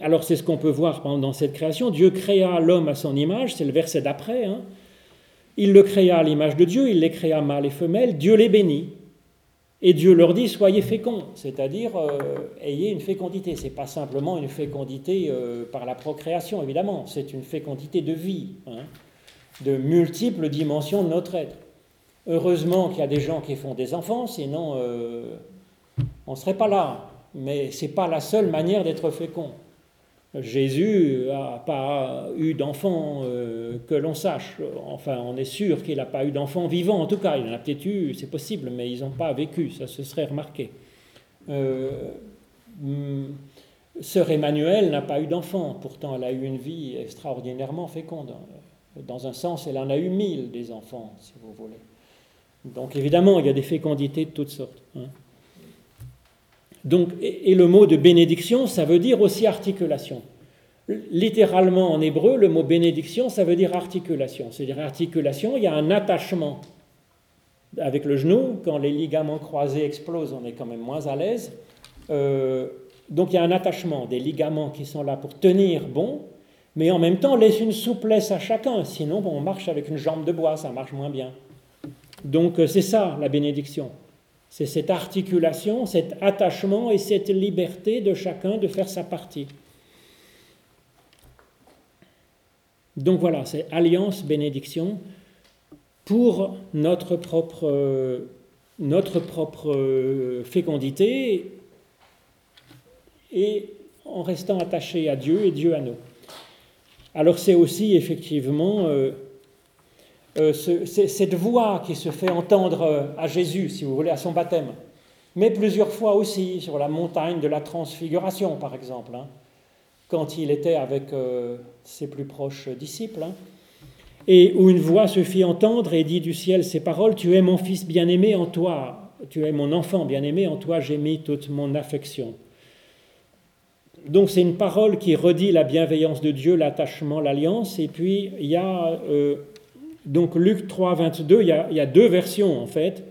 Alors c'est ce qu'on peut voir dans cette création. Dieu créa l'homme à son image, c'est le verset d'après. Hein. Il le créa à l'image de Dieu, il les créa mâle et femelle, Dieu les bénit. Et Dieu leur dit soyez féconds, c'est-à-dire euh, ayez une fécondité. Ce n'est pas simplement une fécondité euh, par la procréation, évidemment, c'est une fécondité de vie, hein, de multiples dimensions de notre être. Heureusement qu'il y a des gens qui font des enfants, sinon euh, on ne serait pas là. Mais ce n'est pas la seule manière d'être fécond. Jésus n'a pas eu d'enfant euh, que l'on sache. Enfin, on est sûr qu'il n'a pas eu d'enfant vivant, en tout cas. Il en a peut-être eu, c'est possible, mais ils n'ont pas vécu, ça se serait remarqué. Euh, Sœur Emmanuel n'a pas eu d'enfant, pourtant elle a eu une vie extraordinairement féconde. Dans un sens, elle en a eu mille des enfants, si vous voulez. Donc évidemment, il y a des fécondités de toutes sortes. Hein. Donc, et, le mot de bénédiction, ça veut dire aussi articulation. Littéralement en hébreu, le mot bénédiction, ça veut dire articulation. C'est-à-dire articulation, il y a un attachement avec le genou. Quand les ligaments croisés explosent, on est quand même moins à l'aise. Euh, donc il y a un attachement des ligaments qui sont là pour tenir bon, mais en même temps laisse une souplesse à chacun. Sinon, on marche avec une jambe de bois, ça marche moins bien. Donc euh, c'est ça la bénédiction. C'est cette articulation, cet attachement et cette liberté de chacun de faire sa partie. Donc voilà, c'est alliance, bénédiction pour notre propre, fécondité et en restant attaché à Dieu et Dieu à nous. Alors c'est aussi effectivement euh, euh, cette voix qui se fait entendre euh, à Jésus, si vous voulez, à son baptême, mais plusieurs fois aussi sur la montagne de la transfiguration, par exemple, hein, quand il était avec euh, ses plus proches disciples, hein, et où une voix se fit entendre et dit du ciel ces paroles, Tu es mon fils bien-aimé en toi, tu es mon enfant bien-aimé, en toi j'ai mis toute mon affection. Donc c'est une parole qui redit la bienveillance de Dieu, l'attachement, l'alliance, et puis il y a donc Luc 3, 22, il y, a, deux versions en fait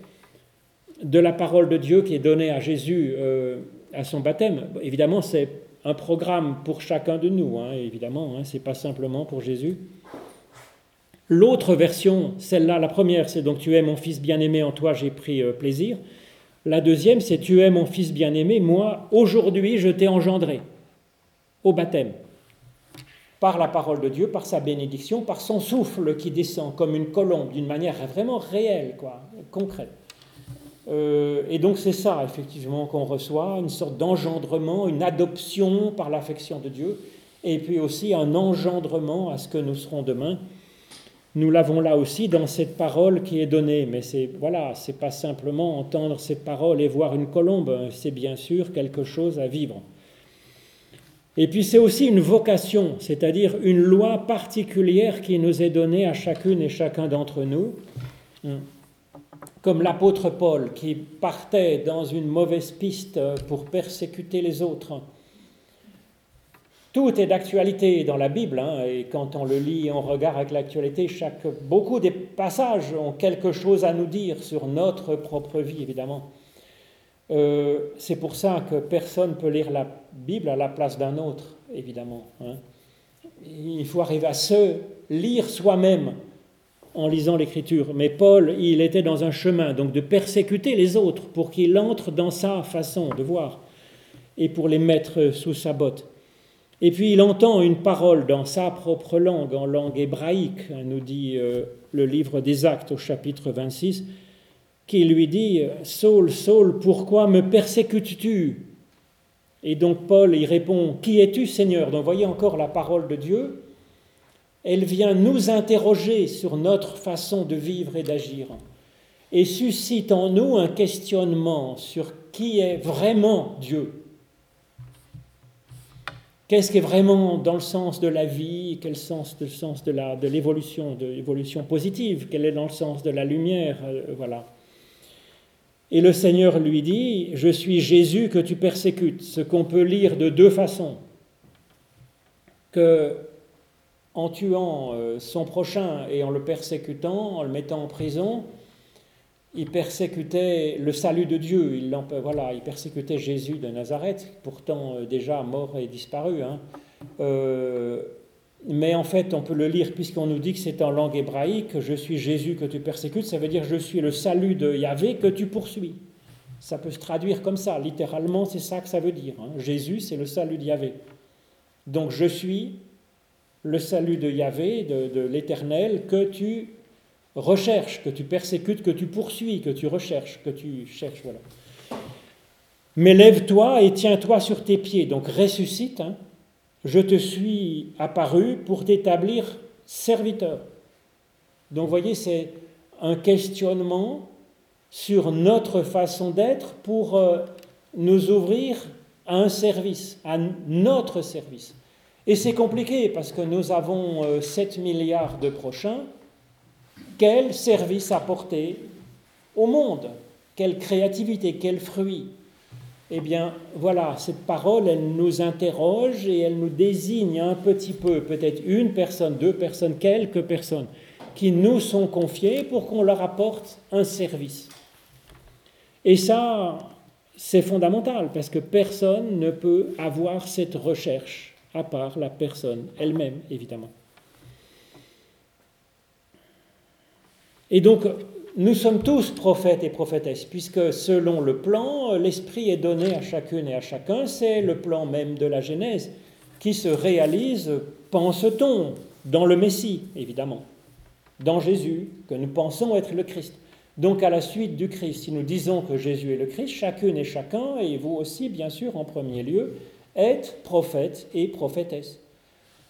de la parole de Dieu qui est donnée à Jésus euh, à son baptême. Évidemment, c'est un programme pour chacun de nous, hein, évidemment, hein, ce n'est pas simplement pour Jésus. L'autre version, celle-là, la première, c'est donc Tu es mon fils bien-aimé, en toi j'ai pris euh, plaisir. La deuxième, c'est Tu es mon fils bien-aimé, moi, aujourd'hui, je t'ai engendré au baptême par la parole de Dieu, par sa bénédiction, par son souffle qui descend comme une colombe, d'une manière vraiment réelle, quoi, concrète. Euh, et donc c'est ça, effectivement, qu'on reçoit, une sorte d'engendrement, une adoption par l'affection de Dieu, et puis aussi un engendrement à ce que nous serons demain. Nous l'avons là aussi dans cette parole qui est donnée, mais c'est voilà, c'est pas simplement entendre cette parole et voir une colombe, c'est bien sûr quelque chose à vivre. Et puis c'est aussi une vocation, c'est-à-dire une loi particulière qui nous est donnée à chacune et chacun d'entre nous. Comme l'apôtre Paul qui partait dans une mauvaise piste pour persécuter les autres. Tout est d'actualité dans la Bible, hein, et quand on le lit et on regarde avec l'actualité, beaucoup des passages ont quelque chose à nous dire sur notre propre vie, évidemment. Euh, c'est pour ça que personne ne peut lire la Bible à la place d'un autre, évidemment. Hein. Il faut arriver à se lire soi-même en lisant l'Écriture. Mais Paul, il était dans un chemin, donc de persécuter les autres pour qu'il entre dans sa façon de voir et pour les mettre sous sa botte. Et puis il entend une parole dans sa propre langue, en langue hébraïque, hein, nous dit euh, le livre des Actes au chapitre 26 qui lui dit Saul, Saul, pourquoi me persécutes-tu? Et donc Paul y répond Qui es-tu, Seigneur? Donc voyez encore la parole de Dieu. Elle vient nous interroger sur notre façon de vivre et d'agir et suscite en nous un questionnement sur qui est vraiment Dieu. Qu'est-ce qui est vraiment dans le sens de la vie? Quel sens, le sens de l'évolution, de l'évolution positive? Quel est dans le sens de la lumière? Euh, Voilà. Et le Seigneur lui dit, je suis Jésus que tu persécutes, ce qu'on peut lire de deux façons. Que en tuant euh, son prochain et en le persécutant, en le mettant en prison, il persécutait le salut de Dieu, il, voilà, il persécutait Jésus de Nazareth, pourtant euh, déjà mort et disparu. Hein. Euh, mais en fait, on peut le lire puisqu'on nous dit que c'est en langue hébraïque, je suis Jésus que tu persécutes, ça veut dire je suis le salut de Yahvé que tu poursuis. Ça peut se traduire comme ça, littéralement, c'est ça que ça veut dire. Hein. Jésus, c'est le salut de Yahvé. Donc je suis le salut de Yahvé, de, l'Éternel, que tu recherches, que tu persécutes, que tu poursuis, que tu recherches, que tu cherches. Voilà. Mais lève-toi et tiens-toi sur tes pieds. Donc ressuscite. Hein. Je te suis apparu pour t'établir serviteur. Donc vous voyez, c'est un questionnement sur notre façon d'être pour euh, nous ouvrir à un service, à notre service. Et c'est compliqué parce que nous avons 7 euh, milliards de prochains. Quel service apporter au monde? Quelle créativité? Quel fruit? Eh bien, voilà, cette parole, elle nous interroge et elle nous désigne un petit peu, peut-être une personne, deux personnes, quelques personnes, qui nous sont confiées pour qu'on leur apporte un service. Et ça, c'est fondamental parce que personne ne peut avoir cette recherche à part la personne elle-même, évidemment. Et donc, nous sommes tous prophètes et prophétesses, puisque selon le plan, l'Esprit est donné à chacune et à chacun, c'est le plan même de la Genèse, qui se réalise, pense-t-on, dans le Messie, évidemment, dans Jésus, que nous pensons être le Christ. Donc à la suite du Christ, si nous disons que Jésus est le Christ, chacune et chacun, et vous aussi bien sûr en premier lieu, êtes prophète et prophétesse.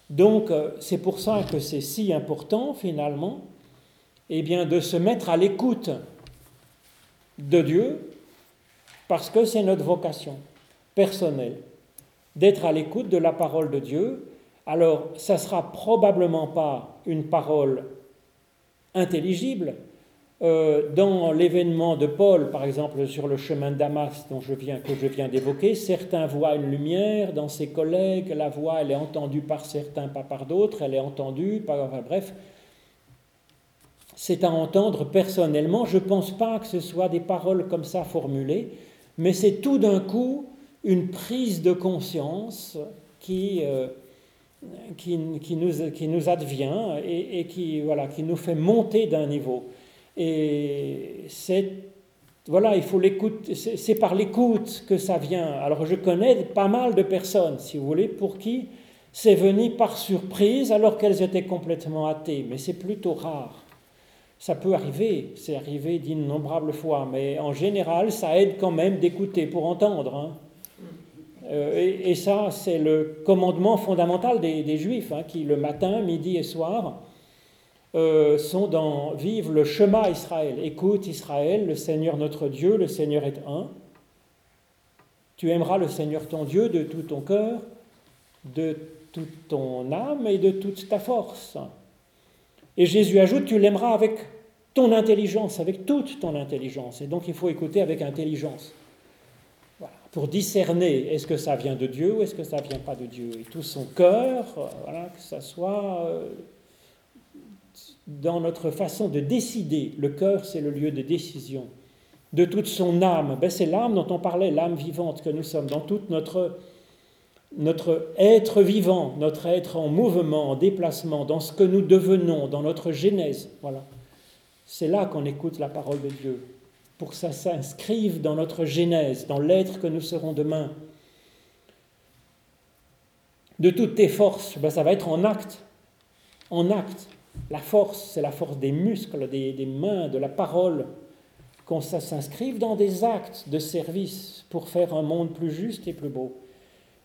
Donc euh, c'est pour ça que c'est si important finalement eh bien, de se mettre à l'écoute de Dieu, parce que c'est notre vocation personnelle, d'être à l'écoute de la parole de Dieu. Alors, ça ne sera probablement pas une parole intelligible, euh, dans l'événement de Paul, par exemple, sur le chemin de Damas dont je viens, que je viens d'évoquer, certains voient une lumière dans ses collègues, la voix, elle est entendue par certains, pas par d'autres, elle est entendue, par, bref, c'est à entendre personnellement. Je ne pense pas que ce soit des paroles comme ça formulées, mais c'est tout d'un coup une prise de conscience qui, euh, qui, nous, qui, nous, advient et, et qui, voilà, qui nous fait monter d'un niveau. Et c'est voilà, il faut l'écoute, c'est par l'écoute que ça vient. Alors je connais pas mal de personnes, si vous voulez, pour qui c'est venu par surprise alors qu'elles étaient complètement athées, mais c'est plutôt rare. Ça peut arriver, c'est arrivé d'innombrables fois, mais en général, ça aide quand même d'écouter pour entendre. Hein. Euh, et, ça, c'est le commandement fondamental des, Juifs, hein, qui le matin, midi et soir, euh, sont dans vivent le chemin Israël. Écoute Israël, le Seigneur notre Dieu, le Seigneur est un. Tu aimeras le Seigneur ton Dieu de tout ton cœur, de toute ton âme et de toute ta force. Et Jésus ajoute, tu l'aimeras avec ton intelligence, avec toute ton intelligence. Et donc il faut écouter avec intelligence. Pour discerner, est-ce que ça vient de Dieu ou est-ce que ça ne vient pas de Dieu? Et tout son cœur, voilà, que ça soit euh, dans notre façon de décider. Le cœur, c'est le lieu de décision. De toute son âme, ben, c'est l'âme dont on parlait, l'âme vivante que nous sommes, dans toute notre, notre être vivant, notre être en mouvement, en déplacement, dans ce que nous devenons, dans notre genèse. Voilà. C'est là qu'on écoute la parole de Dieu, pour que ça s'inscrive dans notre genèse, dans l'être que nous serons demain. De toutes tes forces, ben, ça va être en acte. En acte. La force, c'est la force des muscles, des, mains, de la parole, qu'on s'inscrive dans des actes de service pour faire un monde plus juste et plus beau.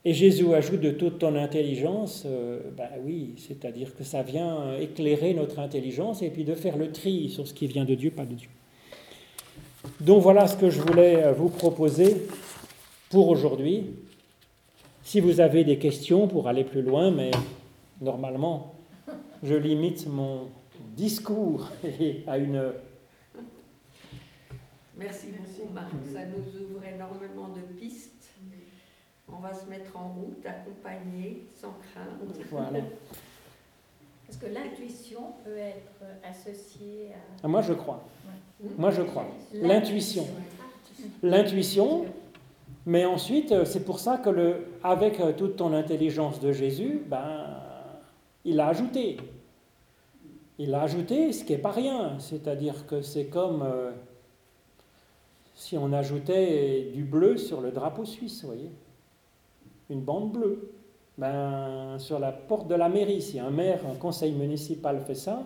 Et Jésus ajoute de toute ton intelligence, euh, ben oui, c'est-à-dire que ça vient éclairer notre intelligence et puis de faire le tri sur ce qui vient de Dieu, pas de Dieu. Donc voilà ce que je voulais vous proposer pour aujourd'hui. Si vous avez des questions pour aller plus loin, mais normalement, je limite mon discours à une... Merci beaucoup Marc, ça nous ouvre énormément de pistes. On va se mettre en route, accompagner, sans crainte. Voilà. Est-ce que l'intuition peut être associée à... Ah, moi je crois. Moi je crois. L'intuition. L'intuition, mais ensuite, euh, c'est pour ça que le, avec euh, toute ton intelligence de Jésus, ben, il a ajouté. Il a ajouté ce qui n'est pas rien, c'est-à-dire que c'est comme, euh, si on ajoutait du bleu sur le drapeau suisse, vous voyez Une bande bleue. Ben, sur la porte de la mairie, si un maire, un conseil municipal fait ça,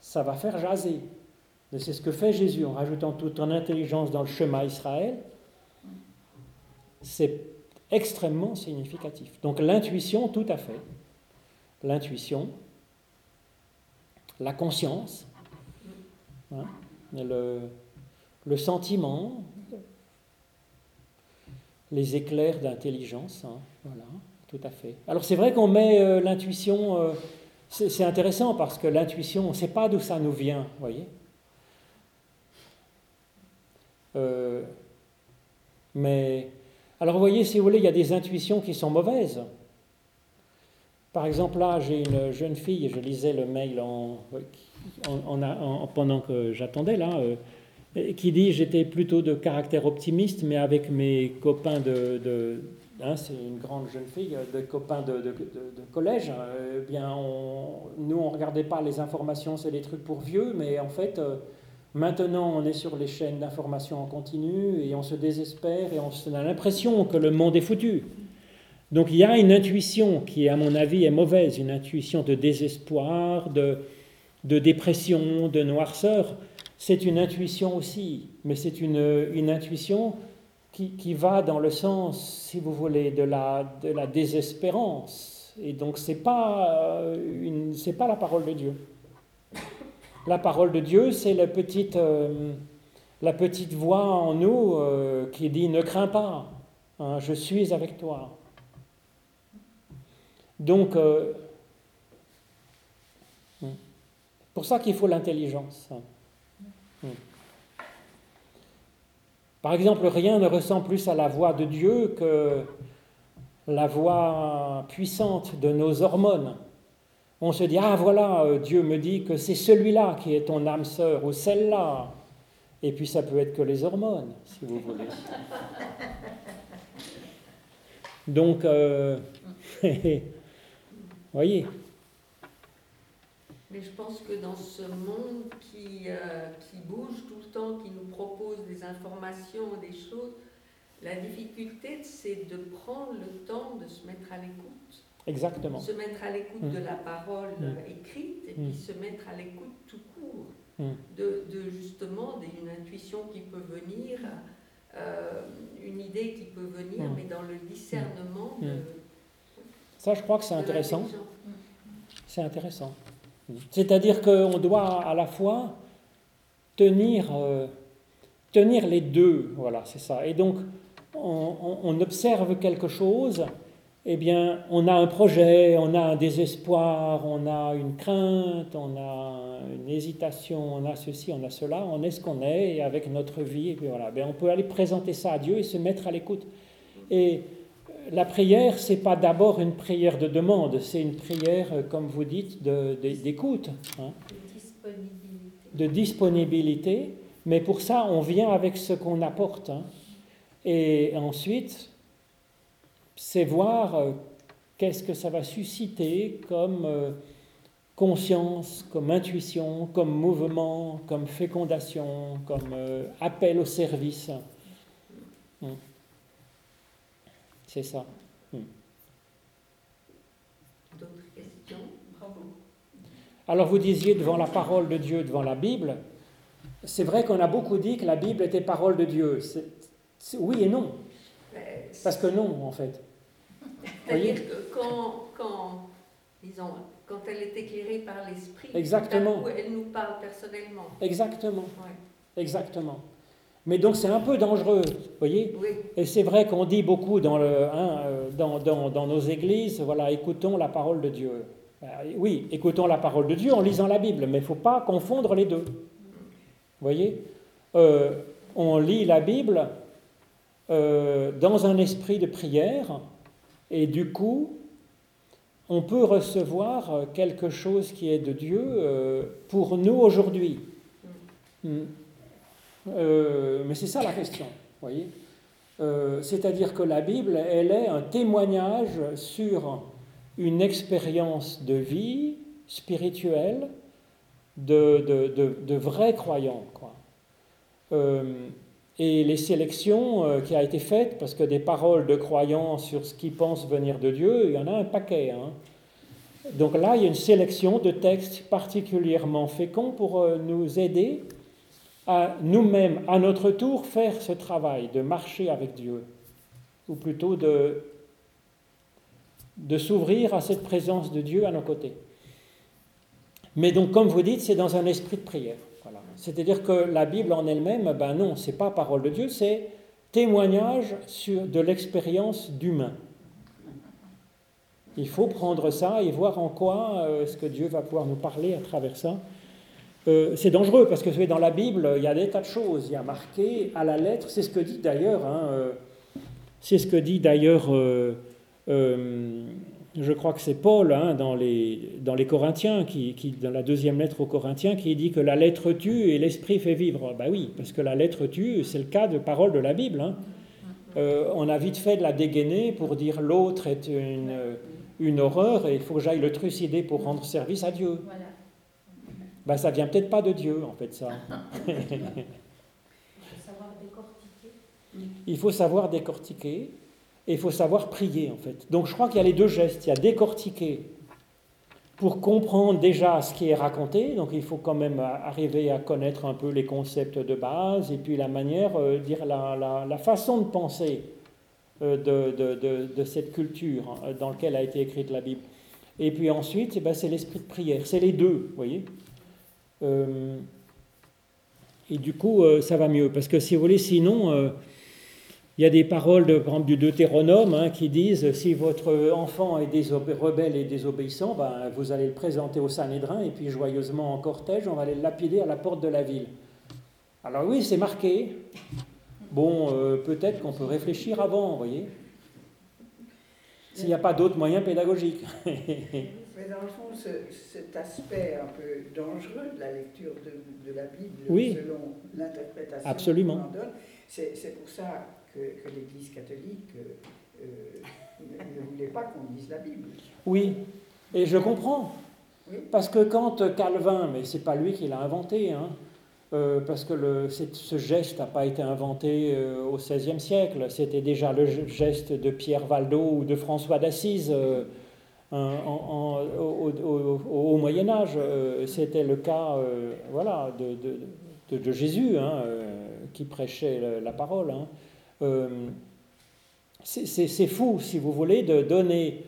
ça va faire jaser. C'est ce que fait Jésus en rajoutant toute ton intelligence dans le chemin Israël. C'est extrêmement significatif. Donc l'intuition, tout à fait. L'intuition, la conscience, hein, le sentiment, les éclairs d'intelligence, hein, voilà, tout à fait. Alors c'est vrai qu'on met euh, l'intuition, euh, c'est intéressant parce que l'intuition, on ne sait pas d'où ça nous vient, vous voyez. Euh, mais, alors vous voyez, si vous voulez, il y a des intuitions qui sont mauvaises. Par exemple, là, j'ai une jeune fille, je lisais le mail en, pendant que j'attendais, là, qui dit j'étais plutôt de caractère optimiste, mais avec mes copains de, hein, c'est une grande jeune fille, de copains de, collège, hein, eh bien nous on regardait pas les informations, c'est des trucs pour vieux, mais en fait euh, maintenant on est sur les chaînes d'information en continu et on se désespère et on a l'impression que le monde est foutu. Donc il y a une intuition qui, à mon avis, est mauvaise, une intuition de désespoir, de dépression, de noirceur c'est une intuition aussi, mais c'est une, intuition qui, va dans le sens, si vous voulez, de la, désespérance. Et donc, ce n'est pas, euh, pas la parole de Dieu. La parole de Dieu, c'est la petite, euh, la petite voix en nous euh, qui dit Ne crains pas, hein, je suis avec toi. Donc, pour ça qu'il faut l'intelligence. Hmm. Par exemple, rien ne ressemble plus à la voix de Dieu que la voix puissante de nos hormones. On se dit, ah voilà, euh, Dieu me dit que c'est celui-là qui est ton âme sœur, ou celle-là. Et puis ça peut être que les hormones, si vous voulez. Donc, euh, voyez, mais je pense que dans ce monde qui, euh, qui bouge tout le temps, qui nous propose des informations, des choses, la difficulté, c'est de prendre le temps de se mettre à l'écoute. Exactement. Se mettre à l'écoute de mm. la parole mm. écrite et puis mm. se mettre à l'écoute tout court. De, de, justement d'une intuition qui peut venir, euh, une idée qui peut venir, mais dans le discernement de. Ça, je crois que c'est intéressant. C'est intéressant. C'est-à-dire qu'on doit à la fois tenir, euh, tenir les deux, voilà, c'est ça. Et donc, on, observe quelque chose, eh bien, on a un projet, on a un désespoir, on a une crainte, on a une hésitation, on a ceci, on a cela, on est ce qu'on est, et avec notre vie, et puis voilà. Ben, on peut aller présenter ça à Dieu et se mettre à l'écoute. Et la prière, c'est pas d'abord une prière de demande, c'est une prière, euh, comme vous dites, d'écoute. Hein. De, disponibilité. Mais pour ça, on vient avec ce qu'on apporte. Hein. Et ensuite, c'est voir euh, qu'est-ce que ça va susciter comme euh, conscience, comme intuition, comme mouvement, comme fécondation, comme appel au service. Hein. C'est ça. Hmm. D'autres questions? Bravo. Alors vous disiez devant la parole de Dieu, devant la Bible, c'est vrai qu'on a beaucoup dit que la Bible était parole de Dieu. oui et non. Parce que non, en fait. C'est-à-dire que quand, quand, disons, quand elle est éclairée par l'Esprit, Exactement. elle nous parle personnellement. Exactement. Exactement. Mais donc c'est un peu dangereux, vous voyez Et c'est vrai qu'on dit beaucoup dans, le, hein, euh, dans, dans, dans, nos églises, voilà, écoutons la parole de Dieu. Euh, oui, écoutons la parole de Dieu en lisant la Bible, mais il ne faut pas confondre les deux. Vous voyez euh, On lit la Bible dans un esprit de prière, et du coup, on peut recevoir quelque chose qui est de Dieu pour nous aujourd'hui. Mm. Euh, mais c'est ça la question, voyez. Euh, c'est-à-dire que la Bible, elle est un témoignage sur une expérience de vie spirituelle de, de, de, vrais croyants. Quoi. Euh, et les sélections qui a été faites, parce que des paroles de croyants sur ce qu'ils pensent venir de Dieu, il y en a un paquet. Hein. Donc là, il y a une sélection de textes particulièrement féconds pour nous aider à nous-mêmes, à notre tour, faire ce travail de marcher avec Dieu, ou plutôt de, de s'ouvrir à cette présence de Dieu à nos côtés. Mais donc, comme vous dites, c'est dans un esprit de prière. C'est-à-dire que la Bible en elle-même, ben non, c'est pas parole de Dieu, c'est témoignage de l'expérience d'humain. Il faut prendre ça et voir en quoi euh, est-ce que Dieu va pouvoir nous parler à travers ça. Euh, c'est dangereux parce que vous dans la Bible, il y a des tas de choses. Il y a marqué à la lettre, c'est ce que dit d'ailleurs, hein, euh, c'est ce que dit d'ailleurs je crois que c'est Paul hein, dans, les, dans les Corinthiens, qui, dans la deuxième lettre aux Corinthiens, qui dit que la lettre tue et l'esprit fait vivre. Ben oui, parce que la lettre tue, c'est le cas de parole de la Bible. Hein. Euh, on a vite fait de la dégainer pour dire l'autre est une, une horreur et il faut que j'aille le trucider pour rendre service à Dieu. Ben, ça vient peut-être pas de Dieu, en fait, ça. il faut savoir décortiquer. Il faut savoir décortiquer. Et il faut savoir prier, en fait. Donc je crois qu'il y a les deux gestes. Il y a décortiquer pour comprendre déjà ce qui est raconté. Donc il faut quand même arriver à connaître un peu les concepts de base et puis la manière, euh, dire la, la, façon de penser euh, de, de, de, cette culture hein, dans laquelle a été écrite la Bible. Et puis ensuite, eh ben, c'est l'esprit de prière. C'est les deux, vous voyez. Euh, et du coup, ça va mieux. Parce que si vous voulez, sinon il y a des paroles de, du Deutéronome hein, qui disent si votre enfant est rebelle et désobéissant, ben, vous allez le présenter au Sanhédrin et puis joyeusement en cortège, on va aller le lapider à la porte de la ville. Alors oui, c'est marqué. Bon, euh, peut-être qu'on peut réfléchir avant, vous voyez. S'il n'y a pas d'autres moyens pédagogiques. Mais dans le fond, cet aspect un peu dangereux de la lecture de, la Bible, selon l'interprétation qu'on en donne, c'est pour ça que, l'Église catholique euh, ne voulait pas qu'on lise la Bible. Oui, et je comprends. Parce que quand Calvin, mais c'est pas lui qui l'a inventé, hein, euh, parce que le, ce geste n'a pas été inventé euh, au XVIe siècle, c'était déjà le geste de Pierre Valdo ou de François d'Assise en, au, Moyen Âge. c'était le cas voilà, de, Jésus hein, qui prêchait la, parole. Hein. Euh, c'est fou, si vous voulez, de donner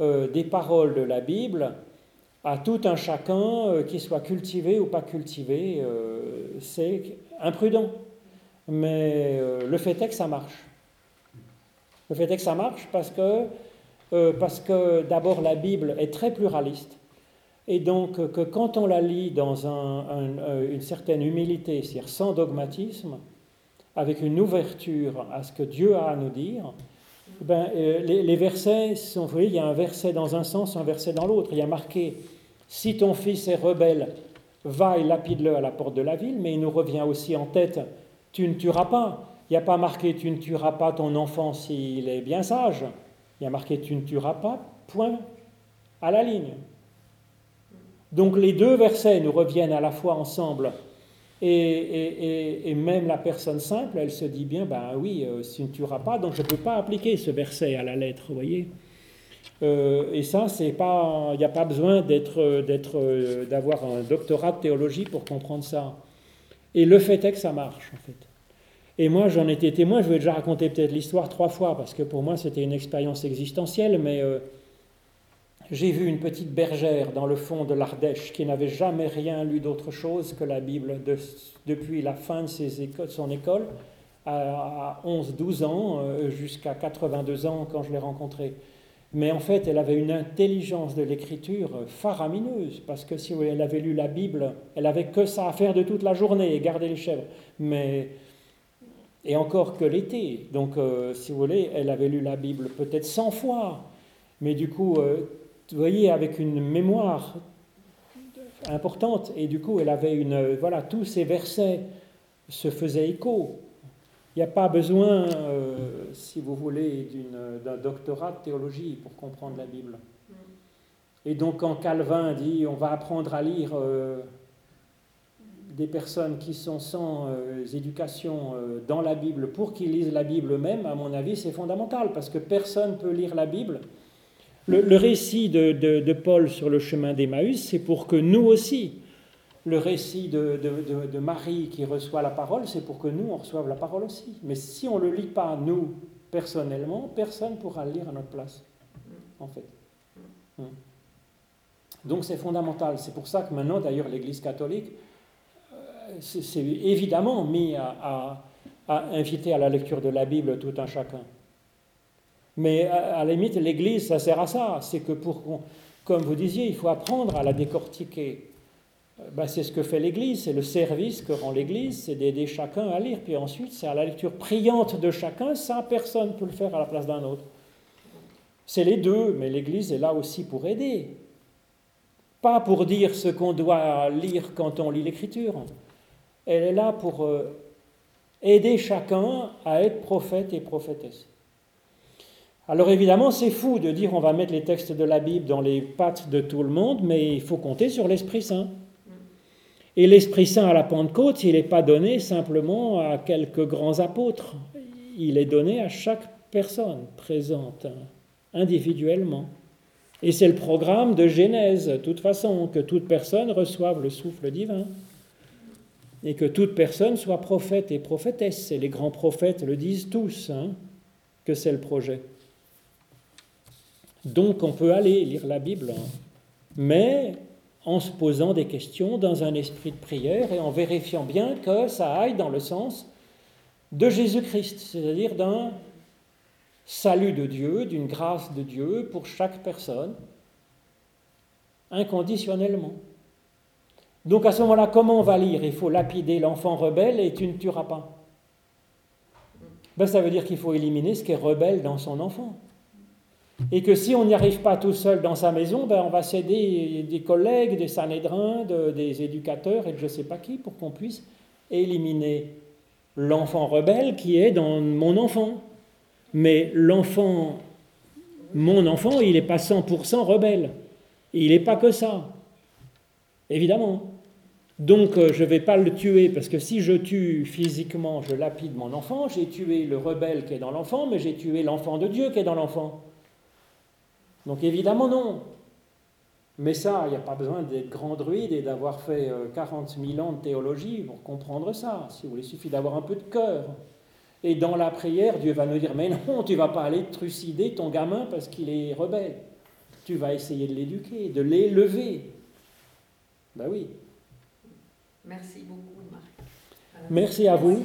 euh, des paroles de la Bible à tout un chacun, euh, qui soit cultivé ou pas cultivé. c'est imprudent. Mais le fait est que ça marche. Le fait est que ça marche parce que, parce que d'abord la Bible est très pluraliste. Et donc que quand on la lit dans une certaine humilité, c'est-à-dire sans dogmatisme, avec une ouverture à ce que Dieu a à nous dire, ben, euh, les, versets sont, vous voyez, il y a un verset dans un sens, un verset dans l'autre. Il y a marqué Si ton fils est rebelle, va et lapide-le à la porte de la ville, mais il nous revient aussi en tête Tu ne tueras pas. Il n'y a pas marqué Tu ne tueras pas ton enfant s'il est bien sage. Il y a marqué Tu ne tueras pas, point, à la ligne. Donc les deux versets nous reviennent à la fois ensemble et, même la personne simple, elle se dit bien, ben oui, euh, tu ne tueras pas, donc je ne peux pas appliquer ce verset à la lettre, vous voyez. Euh, et ça, il n'y a pas besoin euh, d'avoir un doctorat de théologie pour comprendre ça. Et le fait est que ça marche, en fait. Et moi, j'en étais témoin, je vais déjà raconter peut-être l'histoire trois fois, parce que pour moi, c'était une expérience existentielle, mais j'ai vu une petite bergère dans le fond de l'Ardèche qui n'avait jamais rien lu d'autre chose que la Bible depuis la fin de son école, à 11-12 ans, euh, jusqu'à 82 ans quand je l'ai rencontrée. Mais en fait, elle avait une intelligence de l'écriture faramineuse, parce que si elle avait lu la Bible, elle avait que ça à faire de toute la journée garder les chèvres. Mais et encore que l'été. Donc, euh, si vous voulez, elle avait lu la Bible peut-être 100 fois. Mais du coup, euh, vous voyez, avec une mémoire importante, et du coup, elle avait une. Voilà, tous ces versets se faisaient écho. Il n'y a pas besoin, euh, si vous voulez, d'un doctorat de théologie pour comprendre la Bible. Et donc, quand Calvin dit on va apprendre à lire euh, des personnes qui sont sans éducation dans la Bible pour qu'ils lisent la Bible eux-mêmes, à mon avis, c'est fondamental, parce que personne ne peut lire la Bible. Le, récit de, de, Paul sur le chemin d'Emmaüs, c'est pour que nous aussi, le récit de, de, Marie qui reçoit la parole, c'est pour que nous, on reçoive la parole aussi. Mais si on ne le lit pas, nous, personnellement, personne ne pourra le lire à notre place, en fait. Hmm. Donc c'est fondamental. C'est pour ça que maintenant, d'ailleurs, l'Église catholique c'est évidemment mis à, inviter à la lecture de la Bible tout un chacun. Mais à, la limite, l'Église, ça sert à ça. C'est que pour, comme vous disiez, il faut apprendre à la décortiquer. Ben, c'est ce que fait l'Église, c'est le service que rend l'Église, c'est d'aider chacun à lire. Puis ensuite, c'est à la lecture priante de chacun, ça, personne ne peut le faire à la place d'un autre. C'est les deux, mais l'Église est là aussi pour aider. Pas pour dire ce qu'on doit lire quand on lit l'Écriture elle est là pour euh, aider chacun à être prophète et prophétesse. Alors évidemment, c'est fou de dire on va mettre les textes de la Bible dans les pattes de tout le monde, mais il faut compter sur l'Esprit Saint. Et l'Esprit Saint à la Pentecôte, il n'est pas donné simplement à quelques grands apôtres, il est donné à chaque personne présente, individuellement. Et c'est le programme de Genèse, de toute façon, que toute personne reçoive le souffle divin et que toute personne soit prophète et prophétesse. Et les grands prophètes le disent tous, hein, que c'est le projet. Donc on peut aller lire la Bible, hein, mais en se posant des questions dans un esprit de prière et en vérifiant bien que ça aille dans le sens de Jésus-Christ, c'est-à-dire d'un salut de Dieu, d'une grâce de Dieu pour chaque personne, inconditionnellement. Donc à ce moment-là, comment on va lire? Il faut lapider l'enfant rebelle et tu ne tueras pas. Ben, ça veut dire qu'il faut éliminer ce qui est rebelle dans son enfant. Et que si on n'y arrive pas tout seul dans sa maison, ben, on va s'aider des collègues, des sanédrins, des éducateurs et de je ne sais pas qui pour qu'on puisse éliminer l'enfant rebelle qui est dans mon enfant. Mais l'enfant, mon enfant, il n'est pas 100% rebelle. Il n'est pas que ça. Évidemment. Donc euh, je ne vais pas le tuer parce que si je tue physiquement, je lapide mon enfant, j'ai tué le rebelle qui est dans l'enfant, mais j'ai tué l'enfant de Dieu qui est dans l'enfant. Donc évidemment non. Mais ça, il n'y a pas besoin d'être grand druide et d'avoir fait 40 euh, 000 ans de théologie pour comprendre ça. Si vous voulez, il suffit d'avoir un peu de cœur. Et dans la prière, Dieu va nous dire, mais non, tu vas pas aller trucider ton gamin parce qu'il est rebelle. Tu vas essayer de l'éduquer, de l'élever. Ben oui. Merci beaucoup, Marc. Merci à vous.